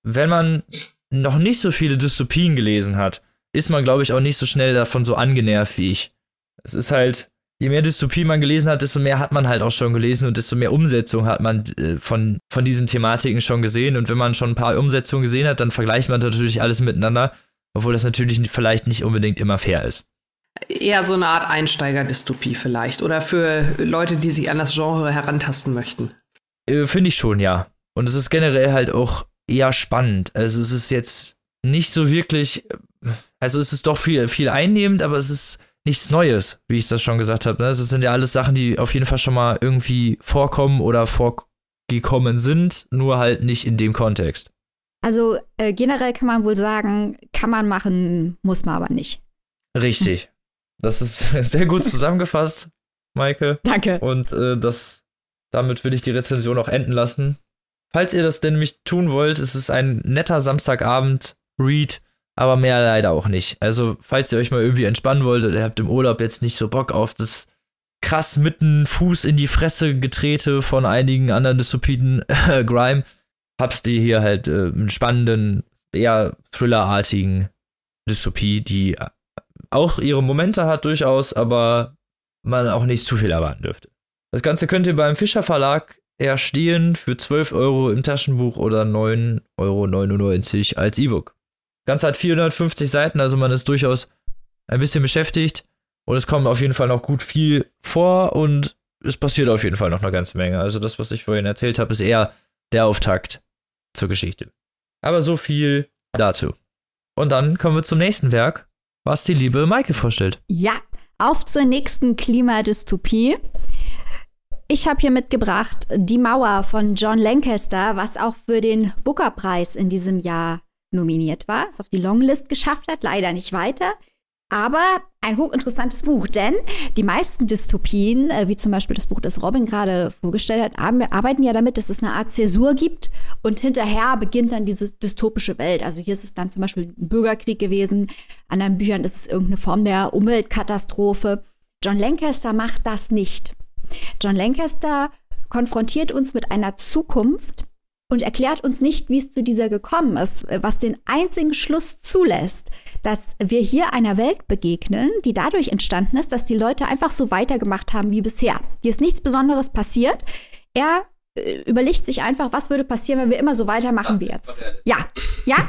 wenn man noch nicht so viele Dystopien gelesen hat, ist man, glaube ich, auch nicht so schnell davon so angenervt wie ich. Es ist halt, je mehr Dystopie man gelesen hat, desto mehr hat man halt auch schon gelesen und desto mehr Umsetzung hat man äh, von, von diesen Thematiken schon gesehen. Und wenn man schon ein paar Umsetzungen gesehen hat, dann vergleicht man natürlich alles miteinander, obwohl das natürlich vielleicht nicht unbedingt immer fair ist. Eher so eine Art Einsteiger-Dystopie vielleicht oder für Leute, die sich an das Genre herantasten möchten. Äh, Finde ich schon, ja. Und es ist generell halt auch eher spannend. Also es ist jetzt nicht so wirklich, also es ist doch viel, viel einnehmend, aber es ist nichts Neues, wie ich das schon gesagt habe. Ne? Das sind ja alles Sachen, die auf jeden Fall schon mal irgendwie vorkommen oder vorgekommen sind, nur halt nicht in dem Kontext. Also äh, generell kann man wohl sagen, kann man machen, muss man aber nicht. Richtig. Das ist sehr gut zusammengefasst, Maike. Danke. Und äh, das, damit will ich die Rezension auch enden lassen. Falls ihr das denn nämlich tun wollt, es ist ein netter Samstagabend-Read aber mehr leider auch nicht. Also, falls ihr euch mal irgendwie entspannen wollt oder ihr habt im Urlaub jetzt nicht so Bock auf das krass mitten Fuß in die Fresse getrete von einigen anderen Dystopiden äh, Grime, habt ihr hier halt äh, einen spannenden, eher thrillerartigen Dystopie, die auch ihre Momente hat durchaus, aber man auch nicht zu viel erwarten dürfte. Das Ganze könnt ihr beim Fischer Verlag erstehen für 12 Euro im Taschenbuch oder 9,99 Euro als E-Book. Ganz hat 450 Seiten, also man ist durchaus ein bisschen beschäftigt und es kommt auf jeden Fall noch gut viel vor und es passiert auf jeden Fall noch eine ganze Menge. Also das, was ich vorhin erzählt habe, ist eher der Auftakt zur Geschichte. Aber so viel dazu. Und dann kommen wir zum nächsten Werk, was die liebe Maike vorstellt. Ja, auf zur nächsten Klimadystopie. Ich habe hier mitgebracht Die Mauer von John Lancaster, was auch für den Booker-Preis in diesem Jahr nominiert war, es auf die Longlist geschafft hat, leider nicht weiter. aber ein hochinteressantes Buch, denn die meisten Dystopien, äh, wie zum Beispiel das Buch, das Robin gerade vorgestellt hat, arbeiten ja damit, dass es eine Art Zäsur gibt und hinterher beginnt dann diese dystopische Welt. Also hier ist es dann zum Beispiel ein Bürgerkrieg gewesen, anderen Büchern ist es irgendeine Form der Umweltkatastrophe. John Lancaster macht das nicht. John Lancaster konfrontiert uns mit einer Zukunft, und erklärt uns nicht, wie es zu dieser gekommen ist, was den einzigen Schluss zulässt, dass wir hier einer Welt begegnen, die dadurch entstanden ist, dass die Leute einfach so weitergemacht haben wie bisher. Hier ist nichts Besonderes passiert. Er äh, überlegt sich einfach, was würde passieren, wenn wir immer so weitermachen wie jetzt. Ja, ja.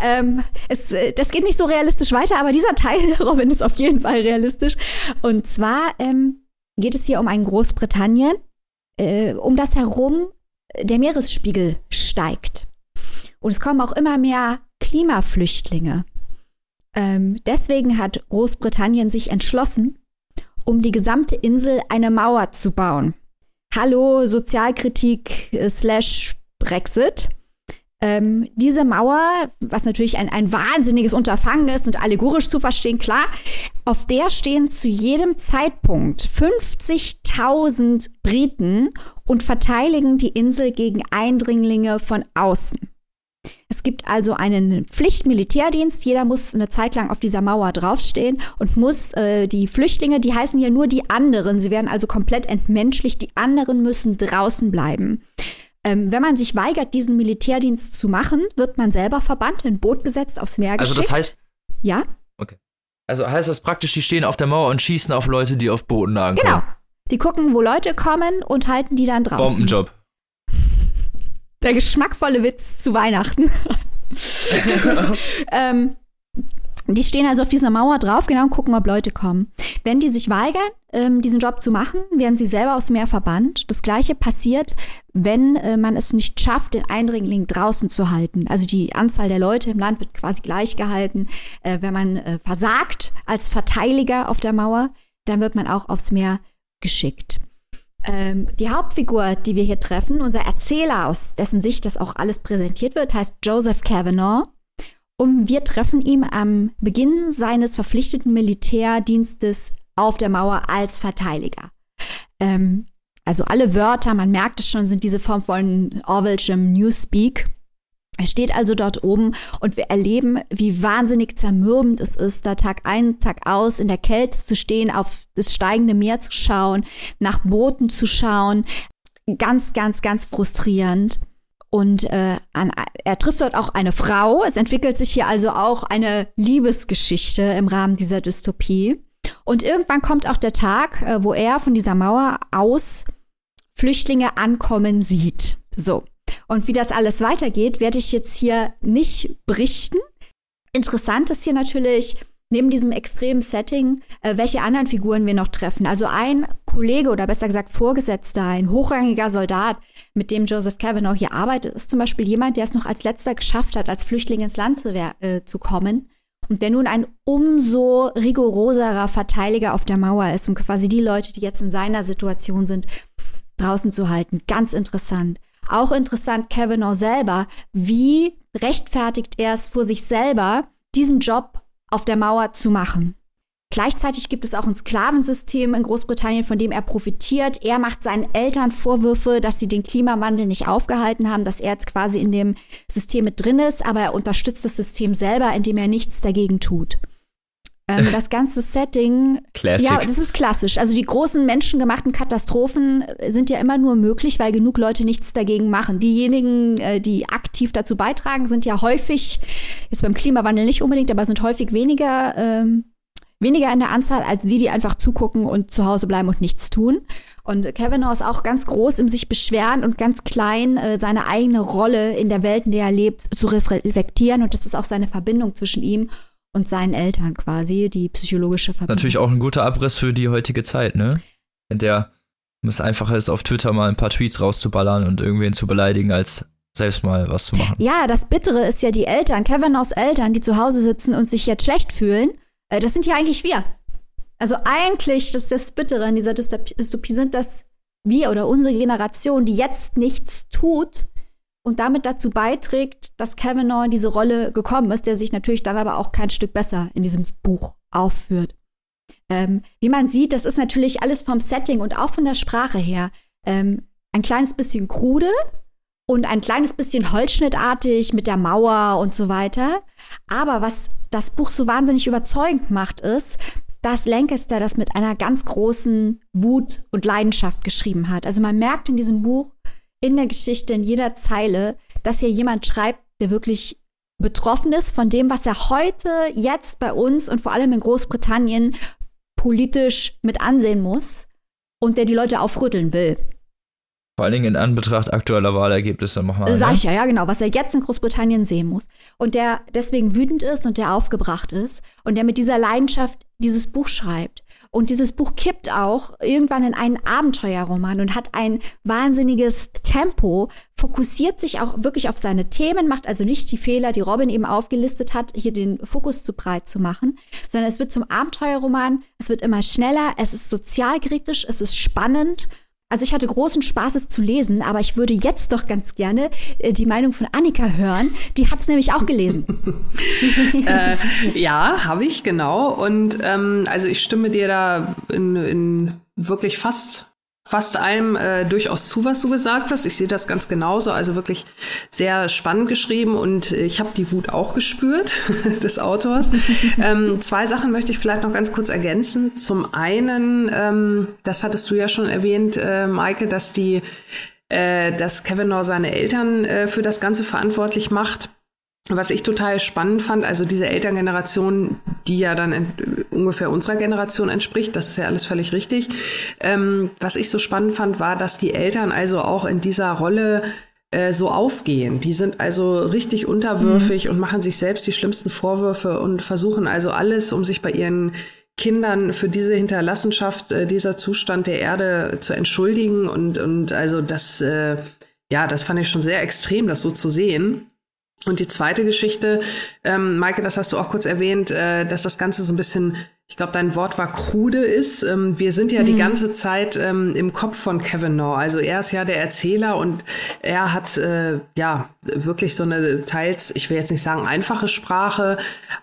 Ähm, es, äh, das geht nicht so realistisch weiter, aber dieser Teil, Robin, ist auf jeden Fall realistisch. Und zwar ähm, geht es hier um ein Großbritannien, äh, um das herum der Meeresspiegel steigt. Und es kommen auch immer mehr Klimaflüchtlinge. Ähm, deswegen hat Großbritannien sich entschlossen, um die gesamte Insel eine Mauer zu bauen. Hallo Sozialkritik äh, slash Brexit. Ähm, diese Mauer, was natürlich ein, ein wahnsinniges Unterfangen ist und allegorisch zu verstehen, klar, auf der stehen zu jedem Zeitpunkt 50.000 Briten und verteidigen die Insel gegen Eindringlinge von außen. Es gibt also einen Pflichtmilitärdienst. Jeder muss eine Zeit lang auf dieser Mauer draufstehen und muss äh, die Flüchtlinge, die heißen hier nur die anderen. Sie werden also komplett entmenschlicht. Die anderen müssen draußen bleiben. Ähm, wenn man sich weigert, diesen Militärdienst zu machen, wird man selber verbannt, in ein Boot gesetzt, aufs Meer geschickt. Also das heißt. Ja. Okay. Also heißt das praktisch, die stehen auf der Mauer und schießen auf Leute, die auf Booten ankommen. Genau. Die gucken, wo Leute kommen und halten die dann draußen. Bombenjob. Der geschmackvolle Witz zu Weihnachten. ähm, die stehen also auf dieser Mauer drauf, genau, und gucken, ob Leute kommen. Wenn die sich weigern, ähm, diesen Job zu machen, werden sie selber aus dem Meer verbannt. Das Gleiche passiert, wenn äh, man es nicht schafft, den Eindringling draußen zu halten. Also die Anzahl der Leute im Land wird quasi gleich gehalten. Äh, wenn man äh, versagt als Verteidiger auf der Mauer, dann wird man auch aufs Meer geschickt. Ähm, die Hauptfigur, die wir hier treffen, unser Erzähler, aus dessen Sicht das auch alles präsentiert wird, heißt Joseph Kavanaugh. Und wir treffen ihn am Beginn seines verpflichteten Militärdienstes auf der Mauer als Verteidiger. Ähm, also alle Wörter, man merkt es schon, sind diese Form von Orwellschem Newspeak. Er steht also dort oben und wir erleben, wie wahnsinnig zermürbend es ist, da Tag ein, Tag aus in der Kälte zu stehen, auf das steigende Meer zu schauen, nach Booten zu schauen. Ganz, ganz, ganz frustrierend. Und äh, an, er trifft dort auch eine Frau. Es entwickelt sich hier also auch eine Liebesgeschichte im Rahmen dieser Dystopie. Und irgendwann kommt auch der Tag, äh, wo er von dieser Mauer aus Flüchtlinge ankommen sieht. So. Und wie das alles weitergeht, werde ich jetzt hier nicht berichten. Interessant ist hier natürlich, neben diesem extremen Setting, äh, welche anderen Figuren wir noch treffen. Also ein Kollege oder besser gesagt Vorgesetzter, ein hochrangiger Soldat, mit dem Joseph Kavanaugh hier arbeitet, ist zum Beispiel jemand, der es noch als letzter geschafft hat, als Flüchtling ins Land zu, äh, zu kommen und der nun ein umso rigoroserer Verteidiger auf der Mauer ist, um quasi die Leute, die jetzt in seiner Situation sind, draußen zu halten. Ganz interessant. Auch interessant Kavanaugh selber, wie rechtfertigt er es vor sich selber, diesen Job auf der Mauer zu machen. Gleichzeitig gibt es auch ein Sklavensystem in Großbritannien, von dem er profitiert. Er macht seinen Eltern Vorwürfe, dass sie den Klimawandel nicht aufgehalten haben, dass er jetzt quasi in dem System mit drin ist, aber er unterstützt das System selber, indem er nichts dagegen tut. Ähm, das ganze Setting. Classic. Ja, das ist klassisch. Also die großen menschengemachten Katastrophen sind ja immer nur möglich, weil genug Leute nichts dagegen machen. Diejenigen, äh, die aktiv dazu beitragen, sind ja häufig, jetzt beim Klimawandel nicht unbedingt, aber sind häufig weniger ähm, weniger in der Anzahl als die, die einfach zugucken und zu Hause bleiben und nichts tun. Und Kavanaugh ist auch ganz groß im sich beschweren und ganz klein äh, seine eigene Rolle in der Welt, in der er lebt, zu reflektieren. Und das ist auch seine Verbindung zwischen ihm und seinen Eltern quasi, die psychologische Verbindung. Natürlich auch ein guter Abriss für die heutige Zeit, ne? In der es einfacher ist, auf Twitter mal ein paar Tweets rauszuballern und irgendwen zu beleidigen, als selbst mal was zu machen. Ja, das Bittere ist ja die Eltern, Kavanaughs Eltern, die zu Hause sitzen und sich jetzt schlecht fühlen äh, das sind ja eigentlich wir. Also eigentlich, das ist das Bittere in dieser Dystopie, sind das wir oder unsere Generation, die jetzt nichts tut, und damit dazu beiträgt, dass Kavanaugh in diese Rolle gekommen ist, der sich natürlich dann aber auch kein Stück besser in diesem Buch aufführt. Ähm, wie man sieht, das ist natürlich alles vom Setting und auch von der Sprache her ähm, ein kleines bisschen krude und ein kleines bisschen holzschnittartig mit der Mauer und so weiter. Aber was das Buch so wahnsinnig überzeugend macht, ist, dass Lancaster das mit einer ganz großen Wut und Leidenschaft geschrieben hat. Also man merkt in diesem Buch, in der Geschichte, in jeder Zeile, dass hier jemand schreibt, der wirklich betroffen ist von dem, was er heute, jetzt bei uns und vor allem in Großbritannien politisch mit ansehen muss und der die Leute aufrütteln will. Vor allen Dingen in Anbetracht aktueller Wahlergebnisse nochmal. Ne? Sag ich ja, ja, genau, was er jetzt in Großbritannien sehen muss. Und der deswegen wütend ist und der aufgebracht ist und der mit dieser Leidenschaft dieses Buch schreibt. Und dieses Buch kippt auch irgendwann in einen Abenteuerroman und hat ein wahnsinniges Tempo, fokussiert sich auch wirklich auf seine Themen, macht also nicht die Fehler, die Robin eben aufgelistet hat, hier den Fokus zu breit zu machen, sondern es wird zum Abenteuerroman, es wird immer schneller, es ist sozialkritisch, es ist spannend also ich hatte großen Spaß, es zu lesen, aber ich würde jetzt doch ganz gerne äh, die Meinung von Annika hören. Die hat es nämlich auch gelesen. äh, ja, habe ich, genau. Und ähm, also ich stimme dir da in, in wirklich fast fast allem äh, durchaus zu, was du gesagt hast. Ich sehe das ganz genauso. Also wirklich sehr spannend geschrieben und ich habe die Wut auch gespürt des Autors. ähm, zwei Sachen möchte ich vielleicht noch ganz kurz ergänzen. Zum einen, ähm, das hattest du ja schon erwähnt, äh, Maike, dass die äh, dass Kavanaugh seine Eltern äh, für das Ganze verantwortlich macht. Was ich total spannend fand, also diese Elterngeneration, die ja dann ungefähr unserer Generation entspricht, das ist ja alles völlig richtig. Ähm, was ich so spannend fand, war, dass die Eltern also auch in dieser Rolle äh, so aufgehen. Die sind also richtig unterwürfig mhm. und machen sich selbst die schlimmsten Vorwürfe und versuchen also alles, um sich bei ihren Kindern für diese Hinterlassenschaft, äh, dieser Zustand der Erde zu entschuldigen. Und, und also das, äh, ja, das fand ich schon sehr extrem, das so zu sehen. Und die zweite Geschichte, ähm, Maike, das hast du auch kurz erwähnt, äh, dass das Ganze so ein bisschen ich glaube, dein Wort war krude ist. Ähm, wir sind ja mhm. die ganze Zeit ähm, im Kopf von Kevin Naw. Also er ist ja der Erzähler und er hat äh, ja wirklich so eine teils, ich will jetzt nicht sagen einfache Sprache,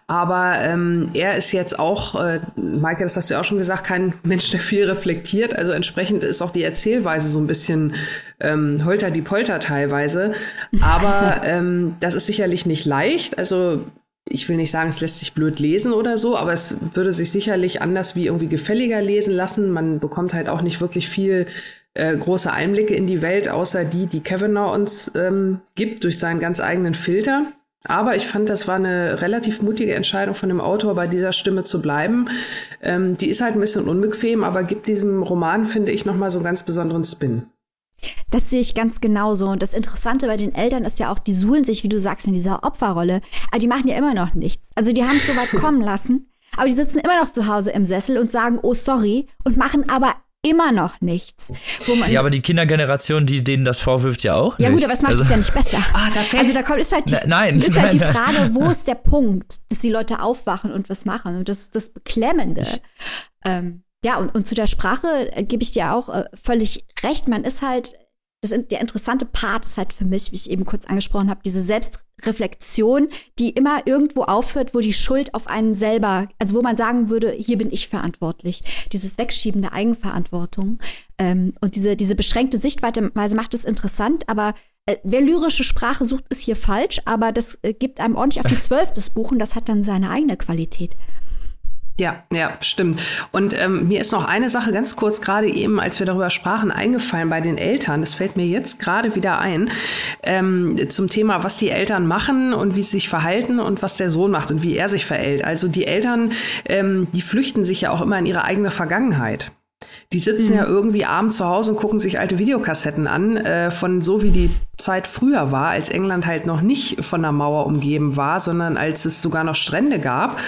aber ähm, er ist jetzt auch, äh, Michael, das hast du ja auch schon gesagt, kein Mensch, der viel reflektiert. Also entsprechend ist auch die Erzählweise so ein bisschen ähm, holter die Polter teilweise. Aber ähm, das ist sicherlich nicht leicht. Also ich will nicht sagen, es lässt sich blöd lesen oder so, aber es würde sich sicherlich anders wie irgendwie gefälliger lesen lassen. Man bekommt halt auch nicht wirklich viel äh, große Einblicke in die Welt, außer die, die Kavanaugh uns ähm, gibt durch seinen ganz eigenen Filter. Aber ich fand, das war eine relativ mutige Entscheidung von dem Autor, bei dieser Stimme zu bleiben. Ähm, die ist halt ein bisschen unbequem, aber gibt diesem Roman, finde ich, nochmal so einen ganz besonderen Spin. Das sehe ich ganz genauso. Und das Interessante bei den Eltern ist ja auch, die suhlen sich, wie du sagst, in dieser Opferrolle. Aber die machen ja immer noch nichts. Also die haben es so weit kommen lassen, aber die sitzen immer noch zu Hause im Sessel und sagen, oh sorry, und machen aber immer noch nichts. ja, aber die Kindergeneration, die denen das vorwirft, ja auch. Ja, gut, aber es macht also, es ja nicht besser. Ah, da also da kommt, ist halt die, nein, ist halt die Frage, wo ist der Punkt, dass die Leute aufwachen und was machen? Und das ist das Beklemmende. Ähm, ja, und, und zu der Sprache äh, gebe ich dir auch äh, völlig recht. Man ist halt, das, der interessante Part ist halt für mich, wie ich eben kurz angesprochen habe, diese Selbstreflexion, die immer irgendwo aufhört, wo die Schuld auf einen selber, also wo man sagen würde, hier bin ich verantwortlich. Dieses Wegschieben der Eigenverantwortung ähm, und diese, diese beschränkte Sichtweise macht es interessant, aber äh, wer lyrische Sprache sucht, ist hier falsch, aber das äh, gibt einem ordentlich auf die Zwölf des Buch und das hat dann seine eigene Qualität. Ja, ja, stimmt. Und ähm, mir ist noch eine Sache ganz kurz gerade eben, als wir darüber sprachen, eingefallen bei den Eltern. Das fällt mir jetzt gerade wieder ein ähm, zum Thema, was die Eltern machen und wie sie sich verhalten und was der Sohn macht und wie er sich verhält. Also die Eltern, ähm, die flüchten sich ja auch immer in ihre eigene Vergangenheit. Die sitzen mhm. ja irgendwie abends zu Hause und gucken sich alte Videokassetten an, äh, von so wie die Zeit früher war, als England halt noch nicht von der Mauer umgeben war, sondern als es sogar noch Strände gab.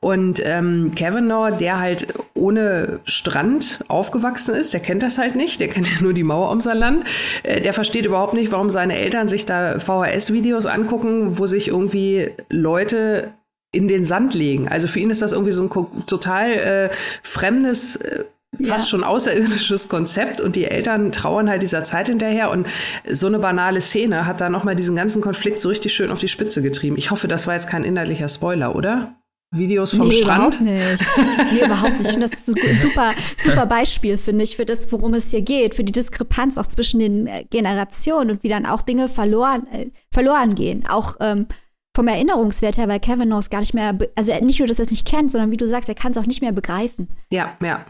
Und ähm, Kavanaugh, der halt ohne Strand aufgewachsen ist, der kennt das halt nicht, der kennt ja nur die Mauer um sein Land, äh, der versteht überhaupt nicht, warum seine Eltern sich da VHS-Videos angucken, wo sich irgendwie Leute in den Sand legen. Also für ihn ist das irgendwie so ein total äh, fremdes äh, fast schon außerirdisches Konzept und die Eltern trauern halt dieser Zeit hinterher und so eine banale Szene hat da nochmal diesen ganzen Konflikt so richtig schön auf die Spitze getrieben. Ich hoffe, das war jetzt kein inhaltlicher Spoiler, oder? Videos vom nee, Strand? Überhaupt nicht. Nee, überhaupt nicht. Ich finde das ein super, super Beispiel, finde ich, für das, worum es hier geht, für die Diskrepanz auch zwischen den äh, Generationen und wie dann auch Dinge verloren, äh, verloren gehen. Auch ähm, vom Erinnerungswert her, weil Kevin Knows gar nicht mehr, also nicht nur, dass er es nicht kennt, sondern wie du sagst, er kann es auch nicht mehr begreifen. Ja, ja.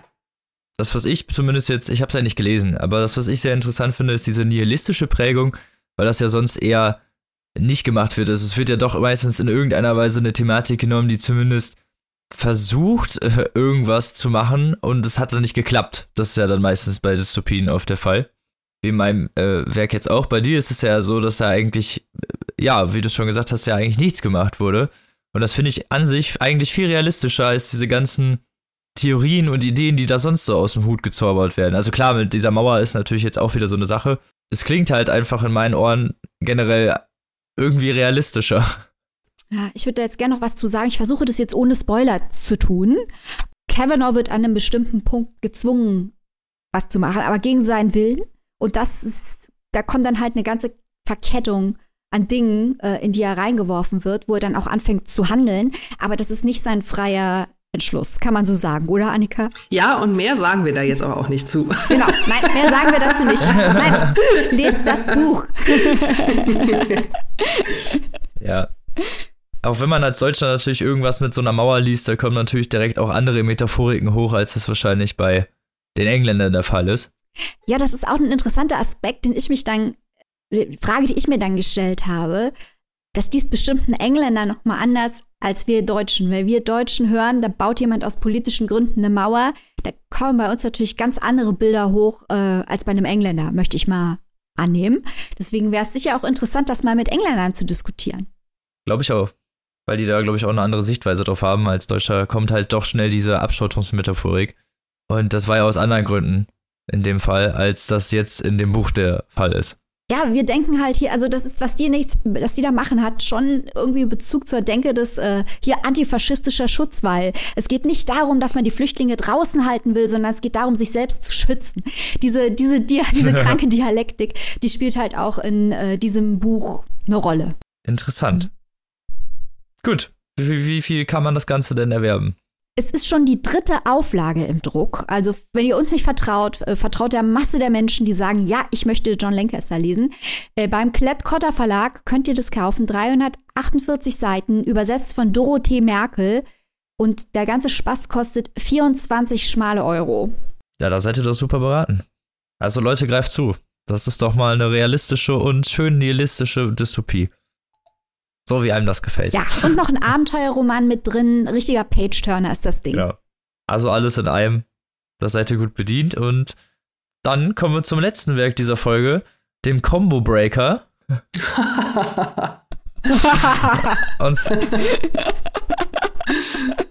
Das, was ich zumindest jetzt, ich habe es ja nicht gelesen, aber das, was ich sehr interessant finde, ist diese nihilistische Prägung, weil das ja sonst eher nicht gemacht wird. Also es wird ja doch meistens in irgendeiner Weise eine Thematik genommen, die zumindest versucht, äh, irgendwas zu machen und es hat dann nicht geklappt. Das ist ja dann meistens bei Dystopien oft der Fall. Wie in meinem äh, Werk jetzt auch. Bei dir ist es ja so, dass da eigentlich, äh, ja, wie du schon gesagt hast, ja eigentlich nichts gemacht wurde. Und das finde ich an sich eigentlich viel realistischer als diese ganzen Theorien und Ideen, die da sonst so aus dem Hut gezaubert werden. Also klar, mit dieser Mauer ist natürlich jetzt auch wieder so eine Sache. Es klingt halt einfach in meinen Ohren generell irgendwie realistischer. Ja, ich würde da jetzt gerne noch was zu sagen. Ich versuche das jetzt ohne Spoiler zu tun. Kavanaugh wird an einem bestimmten Punkt gezwungen, was zu machen, aber gegen seinen Willen. Und das ist, da kommt dann halt eine ganze Verkettung an Dingen, äh, in die er reingeworfen wird, wo er dann auch anfängt zu handeln. Aber das ist nicht sein freier Entschluss, kann man so sagen, oder Annika? Ja, und mehr sagen wir da jetzt aber auch nicht zu. Genau, nein, mehr sagen wir dazu nicht. Nein, lest das Buch. ja. Auch wenn man als Deutscher natürlich irgendwas mit so einer Mauer liest, da kommen natürlich direkt auch andere Metaphoriken hoch, als das wahrscheinlich bei den Engländern der Fall ist. Ja, das ist auch ein interessanter Aspekt, den ich mich dann, Frage, die ich mir dann gestellt habe, dass dies bestimmten Engländer noch mal anders als wir Deutschen. Weil wir Deutschen hören, da baut jemand aus politischen Gründen eine Mauer, da kommen bei uns natürlich ganz andere Bilder hoch äh, als bei einem Engländer, möchte ich mal annehmen. Deswegen wäre es sicher auch interessant, das mal mit Engländern zu diskutieren. Glaube ich auch. Weil die da, glaube ich, auch eine andere Sichtweise drauf haben. Als Deutscher kommt halt doch schnell diese Abschottungsmetaphorik. Und das war ja aus anderen Gründen in dem Fall, als das jetzt in dem Buch der Fall ist ja, wir denken halt hier, also das ist, was die nichts, was die da machen, hat schon irgendwie Bezug zur Denke des äh, hier antifaschistischer Schutzwall. Es geht nicht darum, dass man die Flüchtlinge draußen halten will, sondern es geht darum, sich selbst zu schützen. Diese, diese, Dia diese kranke Dialektik, die spielt halt auch in äh, diesem Buch eine Rolle. Interessant. Gut. Wie, wie viel kann man das Ganze denn erwerben? Es ist schon die dritte Auflage im Druck. Also, wenn ihr uns nicht vertraut, äh, vertraut der Masse der Menschen, die sagen, ja, ich möchte John Lancaster lesen. Äh, beim Klett-Cotta Verlag könnt ihr das kaufen. 348 Seiten, übersetzt von Dorothee Merkel. Und der ganze Spaß kostet 24 schmale Euro. Ja, da seid ihr doch super beraten. Also, Leute, greift zu. Das ist doch mal eine realistische und schön nihilistische Dystopie. So wie einem das gefällt. Ja, und noch ein Abenteuerroman mit drin. Richtiger Page-Turner ist das Ding. Ja. Also alles in einem. Da seid ihr gut bedient. Und dann kommen wir zum letzten Werk dieser Folge, dem Combo Breaker. und,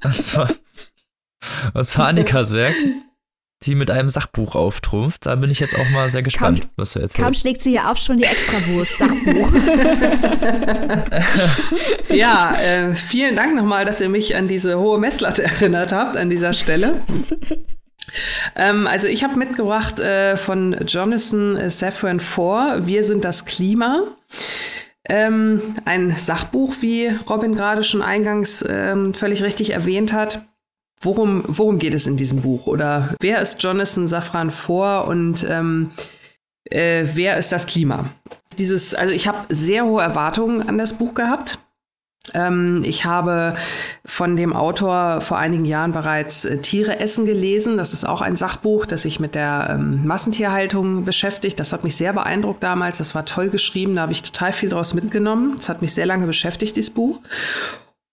und, zwar, und zwar Annikas Werk die mit einem Sachbuch auftrumpft. Da bin ich jetzt auch mal sehr gespannt, kaum, was du erzählst. Kaum schlägt sie hier auf, schon die Extrawurst, Sachbuch. ja, äh, vielen Dank nochmal, dass ihr mich an diese hohe Messlatte erinnert habt an dieser Stelle. ähm, also ich habe mitgebracht äh, von Jonathan Safran Four, Wir sind das Klima. Ähm, ein Sachbuch, wie Robin gerade schon eingangs ähm, völlig richtig erwähnt hat. Worum, worum geht es in diesem Buch? Oder wer ist Jonathan Safran vor und ähm, äh, wer ist das Klima? Dieses, also ich habe sehr hohe Erwartungen an das Buch gehabt. Ähm, ich habe von dem Autor vor einigen Jahren bereits äh, Tiere essen gelesen. Das ist auch ein Sachbuch, das sich mit der ähm, Massentierhaltung beschäftigt. Das hat mich sehr beeindruckt damals. Das war toll geschrieben. Da habe ich total viel draus mitgenommen. Das hat mich sehr lange beschäftigt, dieses Buch.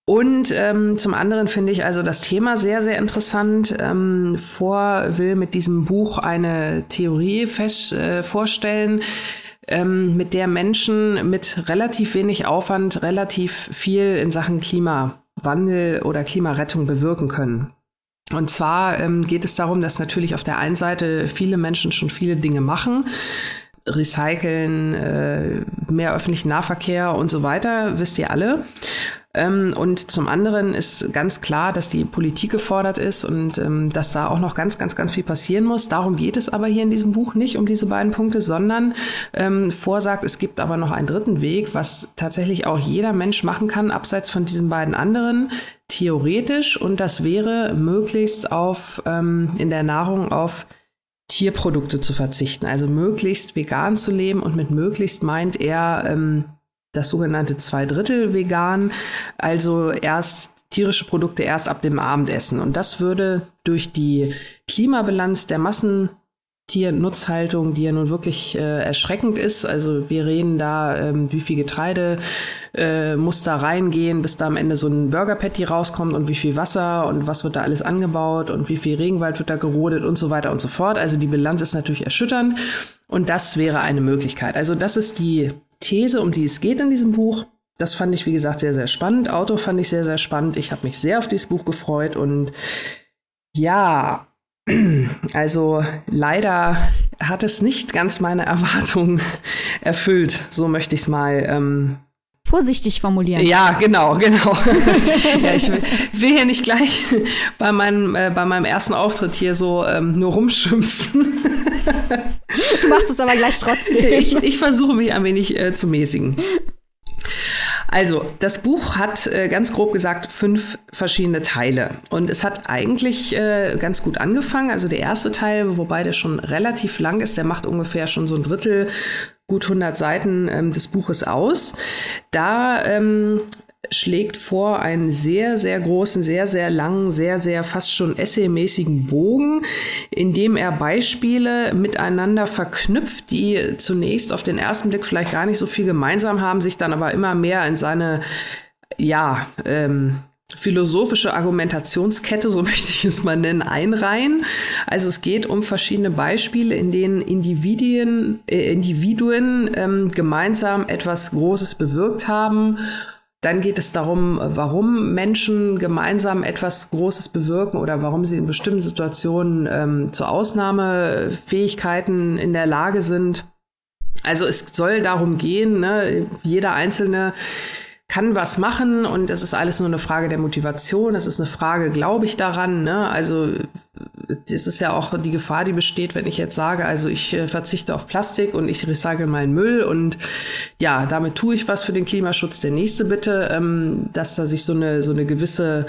Und ähm, zum anderen finde ich also das Thema sehr, sehr interessant. Ähm, Vor will mit diesem Buch eine Theorie fest, äh, vorstellen, ähm, mit der Menschen mit relativ wenig Aufwand relativ viel in Sachen Klimawandel oder Klimarettung bewirken können. Und zwar ähm, geht es darum, dass natürlich auf der einen Seite viele Menschen schon viele Dinge machen, recyceln, äh, mehr öffentlichen Nahverkehr und so weiter, wisst ihr alle. Ähm, und zum anderen ist ganz klar, dass die Politik gefordert ist und ähm, dass da auch noch ganz, ganz, ganz viel passieren muss. Darum geht es aber hier in diesem Buch nicht um diese beiden Punkte, sondern ähm, vorsagt, es gibt aber noch einen dritten Weg, was tatsächlich auch jeder Mensch machen kann, abseits von diesen beiden anderen, theoretisch. Und das wäre möglichst auf ähm, in der Nahrung auf Tierprodukte zu verzichten, also möglichst vegan zu leben und mit möglichst meint er ähm, das sogenannte Zweidrittel vegan, also erst tierische Produkte erst ab dem Abendessen. Und das würde durch die Klimabilanz der Massen Tiernutzhaltung, die ja nun wirklich äh, erschreckend ist. Also wir reden da, ähm, wie viel Getreide äh, muss da reingehen, bis da am Ende so ein Burger Patty rauskommt und wie viel Wasser und was wird da alles angebaut und wie viel Regenwald wird da gerodet und so weiter und so fort. Also die Bilanz ist natürlich erschütternd und das wäre eine Möglichkeit. Also das ist die These, um die es geht in diesem Buch. Das fand ich, wie gesagt, sehr, sehr spannend. Auto fand ich sehr, sehr spannend. Ich habe mich sehr auf dieses Buch gefreut und ja, also leider hat es nicht ganz meine Erwartungen erfüllt. So möchte ich es mal ähm, vorsichtig formulieren. Ja, genau, genau. ja, ich will, will, hier nicht gleich bei meinem, äh, bei meinem ersten Auftritt hier so ähm, nur rumschimpfen. Du machst es aber gleich trotzdem. Ich, ich versuche mich ein wenig äh, zu mäßigen. Also, das Buch hat äh, ganz grob gesagt fünf verschiedene Teile. Und es hat eigentlich äh, ganz gut angefangen. Also der erste Teil, wobei der schon relativ lang ist, der macht ungefähr schon so ein Drittel gut 100 Seiten ähm, des Buches aus. Da ähm, schlägt vor einen sehr, sehr großen, sehr, sehr langen, sehr, sehr fast schon essaymäßigen Bogen, in dem er Beispiele miteinander verknüpft, die zunächst auf den ersten Blick vielleicht gar nicht so viel gemeinsam haben, sich dann aber immer mehr in seine, ja, ähm, philosophische Argumentationskette, so möchte ich es mal nennen, einreihen. Also es geht um verschiedene Beispiele, in denen Individuen, äh, Individuen ähm, gemeinsam etwas Großes bewirkt haben dann geht es darum, warum Menschen gemeinsam etwas Großes bewirken oder warum sie in bestimmten Situationen ähm, zu Ausnahmefähigkeiten in der Lage sind. Also es soll darum gehen, ne, jeder Einzelne kann was machen und es ist alles nur eine Frage der Motivation. Es ist eine Frage, glaube ich daran. Ne? Also das ist ja auch die Gefahr, die besteht, wenn ich jetzt sage, also ich äh, verzichte auf Plastik und ich recycle meinen Müll und ja, damit tue ich was für den Klimaschutz. Der nächste bitte, ähm, dass da sich so eine so eine gewisse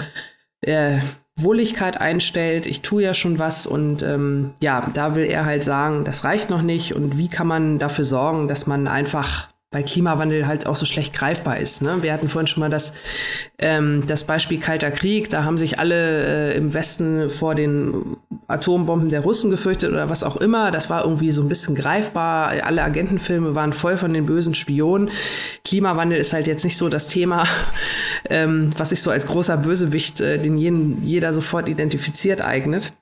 äh, Wohligkeit einstellt. Ich tue ja schon was und ähm, ja, da will er halt sagen, das reicht noch nicht und wie kann man dafür sorgen, dass man einfach bei Klimawandel halt auch so schlecht greifbar ist. Ne? Wir hatten vorhin schon mal das, ähm, das Beispiel Kalter Krieg. Da haben sich alle äh, im Westen vor den Atombomben der Russen gefürchtet oder was auch immer. Das war irgendwie so ein bisschen greifbar. Alle Agentenfilme waren voll von den bösen Spionen. Klimawandel ist halt jetzt nicht so das Thema, ähm, was sich so als großer Bösewicht, äh, den jeden, jeder sofort identifiziert, eignet.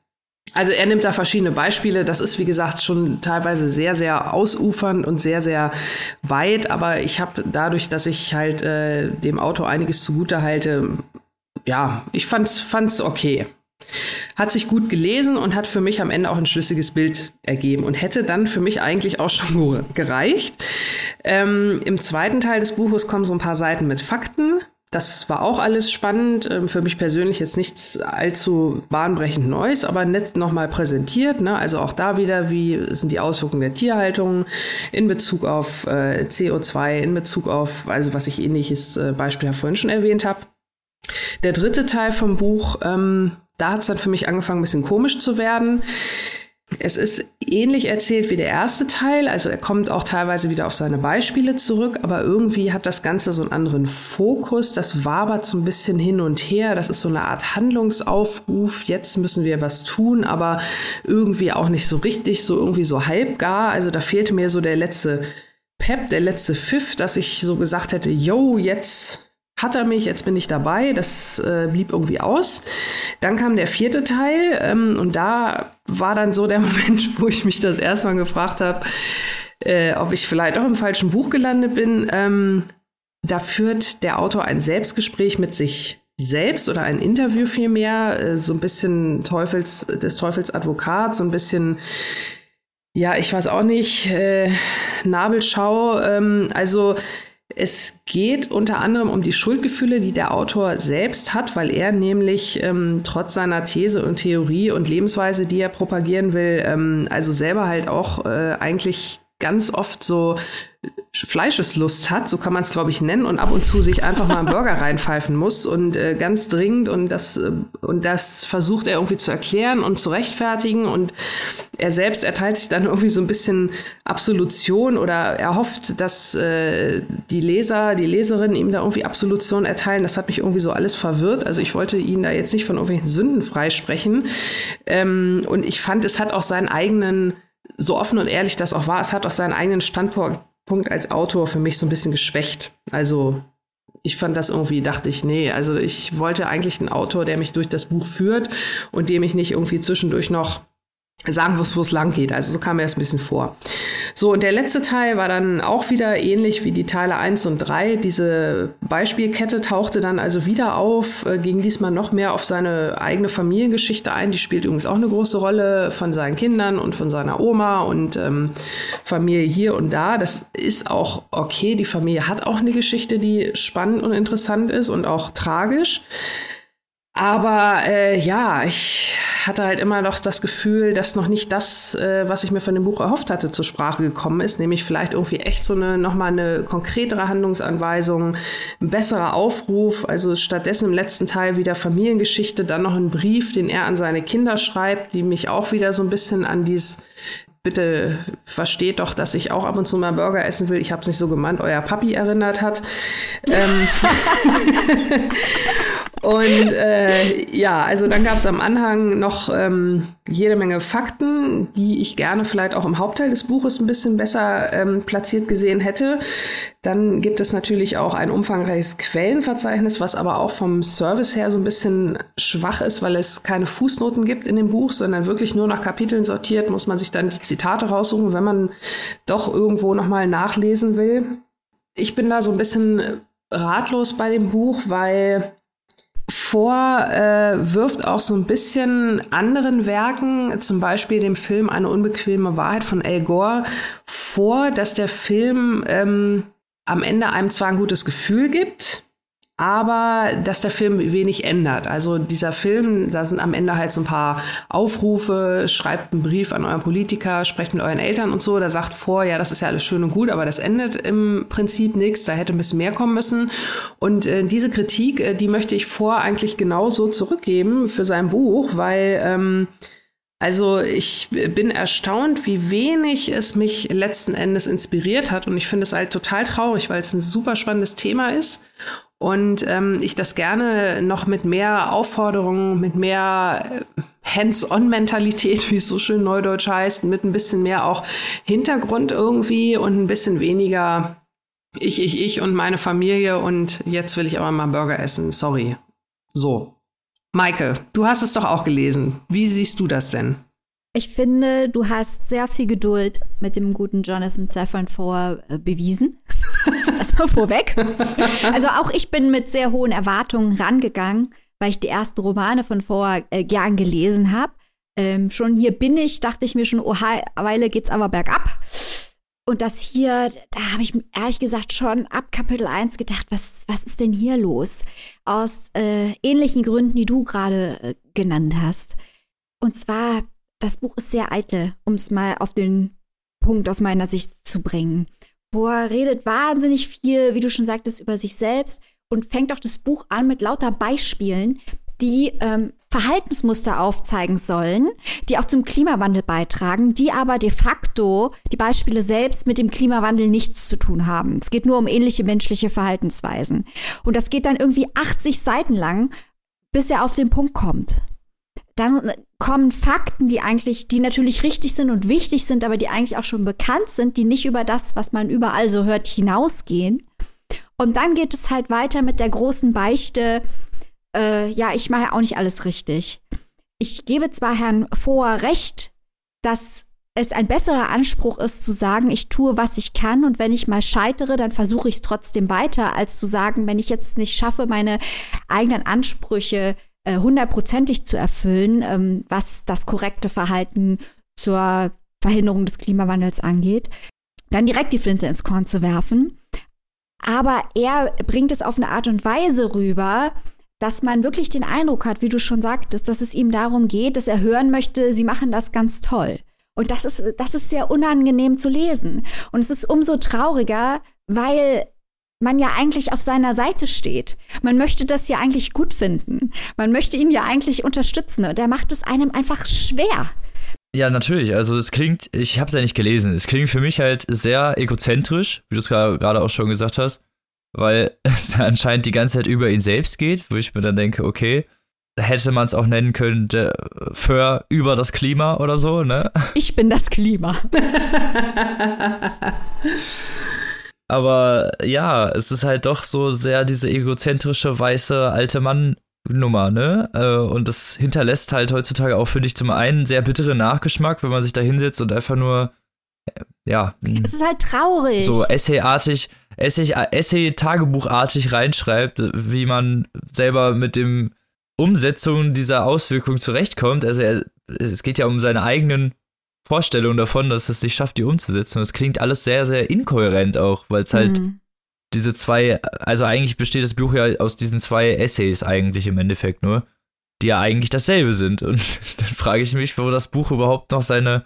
Also er nimmt da verschiedene Beispiele. Das ist, wie gesagt, schon teilweise sehr, sehr ausufernd und sehr, sehr weit. Aber ich habe dadurch, dass ich halt äh, dem Auto einiges zugute halte, ja, ich fand's, fand's okay. Hat sich gut gelesen und hat für mich am Ende auch ein schlüssiges Bild ergeben und hätte dann für mich eigentlich auch schon gereicht. Ähm, Im zweiten Teil des Buches kommen so ein paar Seiten mit Fakten das war auch alles spannend. Ähm, für mich persönlich jetzt nichts allzu bahnbrechend Neues, aber nett nochmal präsentiert. Ne? Also auch da wieder, wie sind die Auswirkungen der Tierhaltung in Bezug auf äh, CO2, in Bezug auf, also was ich ähnliches äh, Beispiel ja vorhin schon erwähnt habe. Der dritte Teil vom Buch, ähm, da hat es dann für mich angefangen, ein bisschen komisch zu werden. Es ist ähnlich erzählt wie der erste Teil, also er kommt auch teilweise wieder auf seine Beispiele zurück, aber irgendwie hat das Ganze so einen anderen Fokus. Das wabert so ein bisschen hin und her. Das ist so eine Art Handlungsaufruf. Jetzt müssen wir was tun, aber irgendwie auch nicht so richtig, so irgendwie so halbgar. Also da fehlte mir so der letzte Pep, der letzte Pfiff, dass ich so gesagt hätte, yo, jetzt hat er mich, jetzt bin ich dabei. Das äh, blieb irgendwie aus. Dann kam der vierte Teil ähm, und da war dann so der Moment, wo ich mich das erste Mal gefragt habe, äh, ob ich vielleicht auch im falschen Buch gelandet bin. Ähm, da führt der Autor ein Selbstgespräch mit sich selbst oder ein Interview vielmehr, äh, so ein bisschen Teufels, des Teufels Advokat, so ein bisschen, ja, ich weiß auch nicht, äh, Nabelschau. Ähm, also es geht unter anderem um die Schuldgefühle, die der Autor selbst hat, weil er nämlich ähm, trotz seiner These und Theorie und Lebensweise, die er propagieren will, ähm, also selber halt auch äh, eigentlich ganz oft so Fleischeslust hat, so kann man es glaube ich nennen, und ab und zu sich einfach mal einen Burger reinpfeifen muss und äh, ganz dringend und das äh, und das versucht er irgendwie zu erklären und zu rechtfertigen und er selbst erteilt sich dann irgendwie so ein bisschen Absolution oder er hofft, dass äh, die Leser, die Leserinnen ihm da irgendwie Absolution erteilen. Das hat mich irgendwie so alles verwirrt. Also ich wollte ihn da jetzt nicht von irgendwelchen Sünden freisprechen ähm, und ich fand, es hat auch seinen eigenen so offen und ehrlich das auch war, es hat auch seinen eigenen Standpunkt als Autor für mich so ein bisschen geschwächt. Also ich fand das irgendwie, dachte ich, nee, also ich wollte eigentlich einen Autor, der mich durch das Buch führt und dem ich nicht irgendwie zwischendurch noch sagen, wo es lang geht. Also so kam mir das ein bisschen vor. So, und der letzte Teil war dann auch wieder ähnlich wie die Teile 1 und 3. Diese Beispielkette tauchte dann also wieder auf, äh, ging diesmal noch mehr auf seine eigene Familiengeschichte ein. Die spielt übrigens auch eine große Rolle von seinen Kindern und von seiner Oma und ähm, Familie hier und da. Das ist auch okay. Die Familie hat auch eine Geschichte, die spannend und interessant ist und auch tragisch. Aber äh, ja, ich hatte halt immer noch das Gefühl, dass noch nicht das, äh, was ich mir von dem Buch erhofft hatte, zur Sprache gekommen ist, nämlich vielleicht irgendwie echt so eine nochmal eine konkretere Handlungsanweisung, ein besserer Aufruf. Also stattdessen im letzten Teil wieder Familiengeschichte, dann noch ein Brief, den er an seine Kinder schreibt, die mich auch wieder so ein bisschen an dieses bitte versteht doch, dass ich auch ab und zu mal Burger essen will. Ich habe es nicht so gemeint, euer Papi erinnert hat. ähm, und äh, ja, also dann gab es am Anhang noch ähm, jede Menge Fakten, die ich gerne vielleicht auch im Hauptteil des Buches ein bisschen besser ähm, platziert gesehen hätte. Dann gibt es natürlich auch ein umfangreiches Quellenverzeichnis, was aber auch vom Service her so ein bisschen schwach ist, weil es keine Fußnoten gibt in dem Buch, sondern wirklich nur nach Kapiteln sortiert, muss man sich dann die Zitate raussuchen, wenn man doch irgendwo nochmal nachlesen will. Ich bin da so ein bisschen ratlos bei dem Buch, weil vorwirft äh, auch so ein bisschen anderen Werken, zum Beispiel dem Film Eine unbequeme Wahrheit von Al Gore, vor, dass der Film ähm, am Ende einem zwar ein gutes Gefühl gibt, aber dass der Film wenig ändert. Also dieser Film, da sind am Ende halt so ein paar Aufrufe, schreibt einen Brief an euren Politiker, sprecht mit euren Eltern und so, da sagt vor, ja, das ist ja alles schön und gut, aber das endet im Prinzip nichts, da hätte ein bisschen mehr kommen müssen. Und äh, diese Kritik, äh, die möchte ich vor eigentlich genauso zurückgeben für sein Buch, weil ähm, also ich bin erstaunt, wie wenig es mich letzten Endes inspiriert hat. Und ich finde es halt total traurig, weil es ein super spannendes Thema ist und ähm, ich das gerne noch mit mehr Aufforderungen, mit mehr äh, Hands-on-Mentalität, wie es so schön neudeutsch heißt, mit ein bisschen mehr auch Hintergrund irgendwie und ein bisschen weniger ich, ich, ich und meine Familie und jetzt will ich aber mal Burger essen. Sorry. So. Maike, du hast es doch auch gelesen. Wie siehst du das denn? Ich finde, du hast sehr viel Geduld mit dem guten Jonathan Safran Foer äh, bewiesen. Erstmal vorweg. Also auch ich bin mit sehr hohen Erwartungen rangegangen, weil ich die ersten Romane von Foer äh, gern gelesen habe. Ähm, schon hier bin ich, dachte ich mir schon, oh, Weile geht's aber bergab. Und das hier, da habe ich ehrlich gesagt schon ab Kapitel 1 gedacht, was, was ist denn hier los? Aus äh, ähnlichen Gründen, die du gerade äh, genannt hast. Und zwar das Buch ist sehr eitel, um es mal auf den Punkt aus meiner Sicht zu bringen. Boah, redet wahnsinnig viel, wie du schon sagtest, über sich selbst und fängt auch das Buch an mit lauter Beispielen, die ähm, Verhaltensmuster aufzeigen sollen, die auch zum Klimawandel beitragen, die aber de facto die Beispiele selbst mit dem Klimawandel nichts zu tun haben. Es geht nur um ähnliche menschliche Verhaltensweisen. Und das geht dann irgendwie 80 Seiten lang, bis er auf den Punkt kommt dann kommen Fakten, die eigentlich, die natürlich richtig sind und wichtig sind, aber die eigentlich auch schon bekannt sind, die nicht über das, was man überall so hört, hinausgehen. Und dann geht es halt weiter mit der großen Beichte, äh, ja, ich mache ja auch nicht alles richtig. Ich gebe zwar Herrn Vohr recht, dass es ein besserer Anspruch ist, zu sagen, ich tue, was ich kann und wenn ich mal scheitere, dann versuche ich es trotzdem weiter, als zu sagen, wenn ich jetzt nicht schaffe, meine eigenen Ansprüche hundertprozentig zu erfüllen, ähm, was das korrekte Verhalten zur Verhinderung des Klimawandels angeht, dann direkt die Flinte ins Korn zu werfen. aber er bringt es auf eine Art und Weise rüber, dass man wirklich den Eindruck hat, wie du schon sagtest, dass es ihm darum geht, dass er hören möchte, sie machen das ganz toll. Und das ist, das ist sehr unangenehm zu lesen. Und es ist umso trauriger, weil man ja eigentlich auf seiner Seite steht. Man möchte das ja eigentlich gut finden. Man möchte ihn ja eigentlich unterstützen. Und er macht es einem einfach schwer. Ja, natürlich. Also es klingt, ich habe es ja nicht gelesen. Es klingt für mich halt sehr egozentrisch, wie du es gerade auch schon gesagt hast, weil es anscheinend die ganze Zeit über ihn selbst geht, wo ich mir dann denke, okay, hätte man es auch nennen können, für über das Klima oder so, ne? Ich bin das Klima. Aber ja, es ist halt doch so sehr diese egozentrische weiße alte Mann Nummer, ne? Äh, und das hinterlässt halt heutzutage auch, finde ich, zum einen sehr bitteren Nachgeschmack, wenn man sich da hinsetzt und einfach nur, äh, ja. Es ist halt traurig. So essayartig, Essay-Tagebuchartig reinschreibt, wie man selber mit dem Umsetzung dieser Auswirkungen zurechtkommt. Also er, es geht ja um seine eigenen Vorstellungen davon, dass es nicht schafft, die umzusetzen. Und es klingt alles sehr, sehr inkohärent auch, weil es halt mhm diese zwei, also eigentlich besteht das Buch ja aus diesen zwei Essays eigentlich im Endeffekt nur, die ja eigentlich dasselbe sind. Und dann frage ich mich, wo das Buch überhaupt noch seine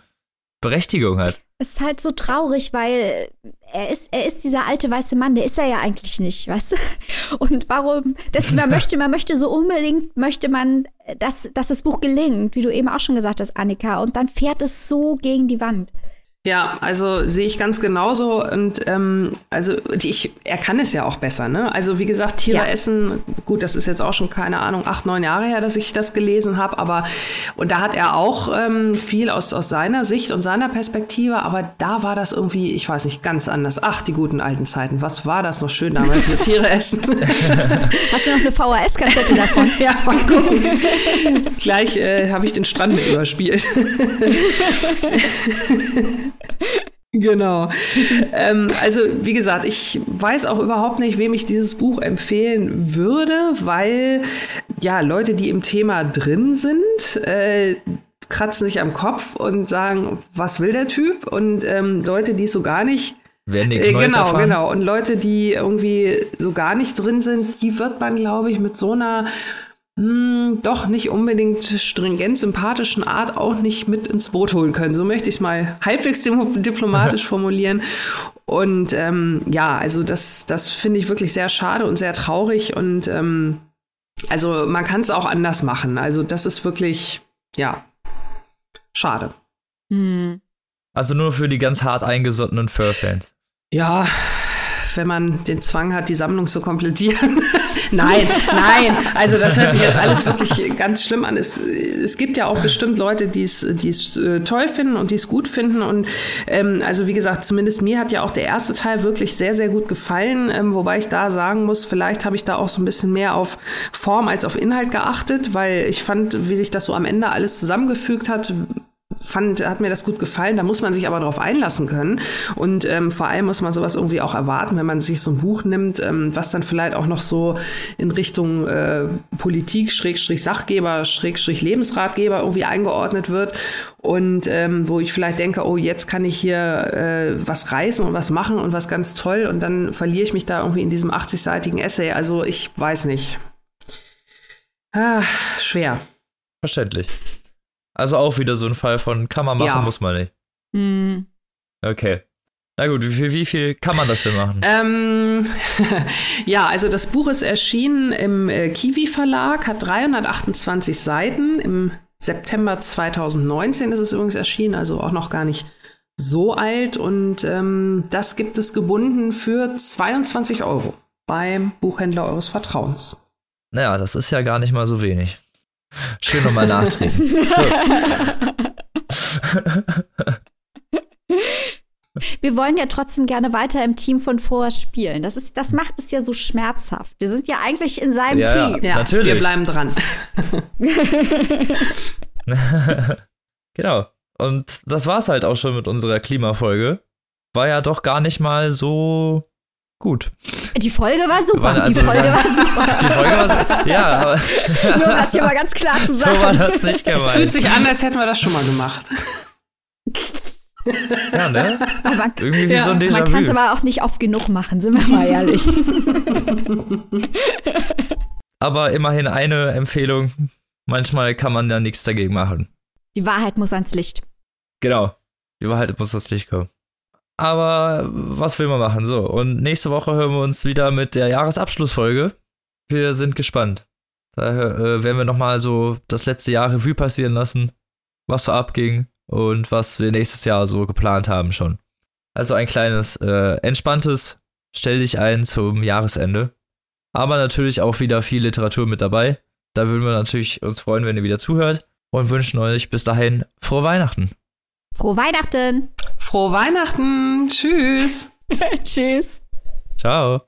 Berechtigung hat. Es ist halt so traurig, weil er ist, er ist dieser alte weiße Mann, der ist er ja eigentlich nicht, weißt du? Und warum? Das, man möchte, man möchte so unbedingt, möchte man, dass, dass das Buch gelingt, wie du eben auch schon gesagt hast, Annika. Und dann fährt es so gegen die Wand. Ja, also sehe ich ganz genauso. Und ähm, also ich, er kann es ja auch besser, ne? Also wie gesagt, Tiere ja. essen, gut, das ist jetzt auch schon, keine Ahnung, acht, neun Jahre her, dass ich das gelesen habe, aber und da hat er auch ähm, viel aus, aus seiner Sicht und seiner Perspektive, aber da war das irgendwie, ich weiß nicht, ganz anders. Ach, die guten alten Zeiten, was war das noch schön damals mit Tiere essen? Hast du noch eine VHS-Kassette davon? ja, mal gucken. Gleich äh, habe ich den Strand mit überspielt. Genau. ähm, also wie gesagt, ich weiß auch überhaupt nicht, wem ich dieses Buch empfehlen würde, weil ja Leute, die im Thema drin sind, äh, kratzen sich am Kopf und sagen, was will der Typ? Und ähm, Leute, die so gar nicht Werden nichts äh, Neues Genau, erfahren. genau. Und Leute, die irgendwie so gar nicht drin sind, die wird man, glaube ich, mit so einer hm, doch nicht unbedingt stringent sympathischen Art auch nicht mit ins Boot holen können. So möchte ich es mal halbwegs diplomatisch formulieren. Und ähm, ja, also das, das finde ich wirklich sehr schade und sehr traurig. Und ähm, also man kann es auch anders machen. Also das ist wirklich, ja, schade. Hm. Also nur für die ganz hart eingesottenen Fur-Fans. Ja, wenn man den Zwang hat, die Sammlung zu komplettieren. nein, nein. Also das hört sich jetzt alles wirklich ganz schlimm an. Es, es gibt ja auch bestimmt Leute, die es, die es äh, toll finden und die es gut finden. Und ähm, also wie gesagt, zumindest mir hat ja auch der erste Teil wirklich sehr, sehr gut gefallen. Ähm, wobei ich da sagen muss, vielleicht habe ich da auch so ein bisschen mehr auf Form als auf Inhalt geachtet, weil ich fand, wie sich das so am Ende alles zusammengefügt hat, fand, hat mir das gut gefallen. Da muss man sich aber darauf einlassen können. Und ähm, vor allem muss man sowas irgendwie auch erwarten, wenn man sich so ein Buch nimmt, ähm, was dann vielleicht auch noch so in Richtung äh, Politik, Schrägstrich Sachgeber, Schrägstrich Lebensratgeber irgendwie eingeordnet wird. Und ähm, wo ich vielleicht denke, oh, jetzt kann ich hier äh, was reißen und was machen und was ganz toll. Und dann verliere ich mich da irgendwie in diesem 80-seitigen Essay. Also ich weiß nicht. Ah, schwer. Verständlich. Also auch wieder so ein Fall von kann man machen, Ja. muss man nicht. Hm. Okay. Na gut, wie viel, wie viel kann man das denn machen? Ähm, ja, also das Buch ist erschienen im äh, Kiwi Verlag, hat 328 Seiten. Im September 2019 ist es übrigens erschienen, also auch noch gar nicht so alt. Und ähm, das gibt es gebunden für 22 Euro beim Buchhändler eures Vertrauens. Naja, das ist ja gar nicht mal so wenig. Schön nochmal nachtrinken. Wir wollen ja trotzdem gerne weiter im Team von Foa spielen. Das, ist, das macht es ja so schmerzhaft. Wir sind ja eigentlich in seinem Ja, ja. Team. Ja, Natürlich. wir bleiben dran. genau. Und das war's halt auch schon mit unserer Klimafolge. War ja doch gar nicht mal so gut. Die Folge war super. waren also- die Folge war super. Die Folge war so, ja, aber Nur um das hier mal ganz klar zu so war sagen. das nicht Es fühlt gemeint. sich an, als hätten wir das schon mal gemacht. Ja, ne? Man, Irgendwie wie Ja, so ein man kann es Déjà-vu. aber auch nicht oft genug machen, sind wir mal ehrlich. Aber immerhin eine Empfehlung. Manchmal kann man da nichts dagegen machen. Die Wahrheit muss ans Licht. Genau. Die Wahrheit muss das Licht kommen. Aber was will man machen? So, und nächste Woche hören wir uns wieder mit der Jahresabschlussfolge. Wir sind gespannt. Da äh, werden wir nochmal so das letzte Jahr Revue passieren lassen, was so abging und was wir nächstes Jahr so geplant haben schon. Also ein kleines, äh, entspanntes Stell dich ein zum Jahresende. Aber natürlich auch wieder viel Literatur mit dabei. Da würden wir natürlich uns freuen, wenn ihr wieder zuhört und wünschen euch bis dahin frohe Weihnachten. Frohe Weihnachten. Frohe Weihnachten. Tschüss. Tschüss. Ciao.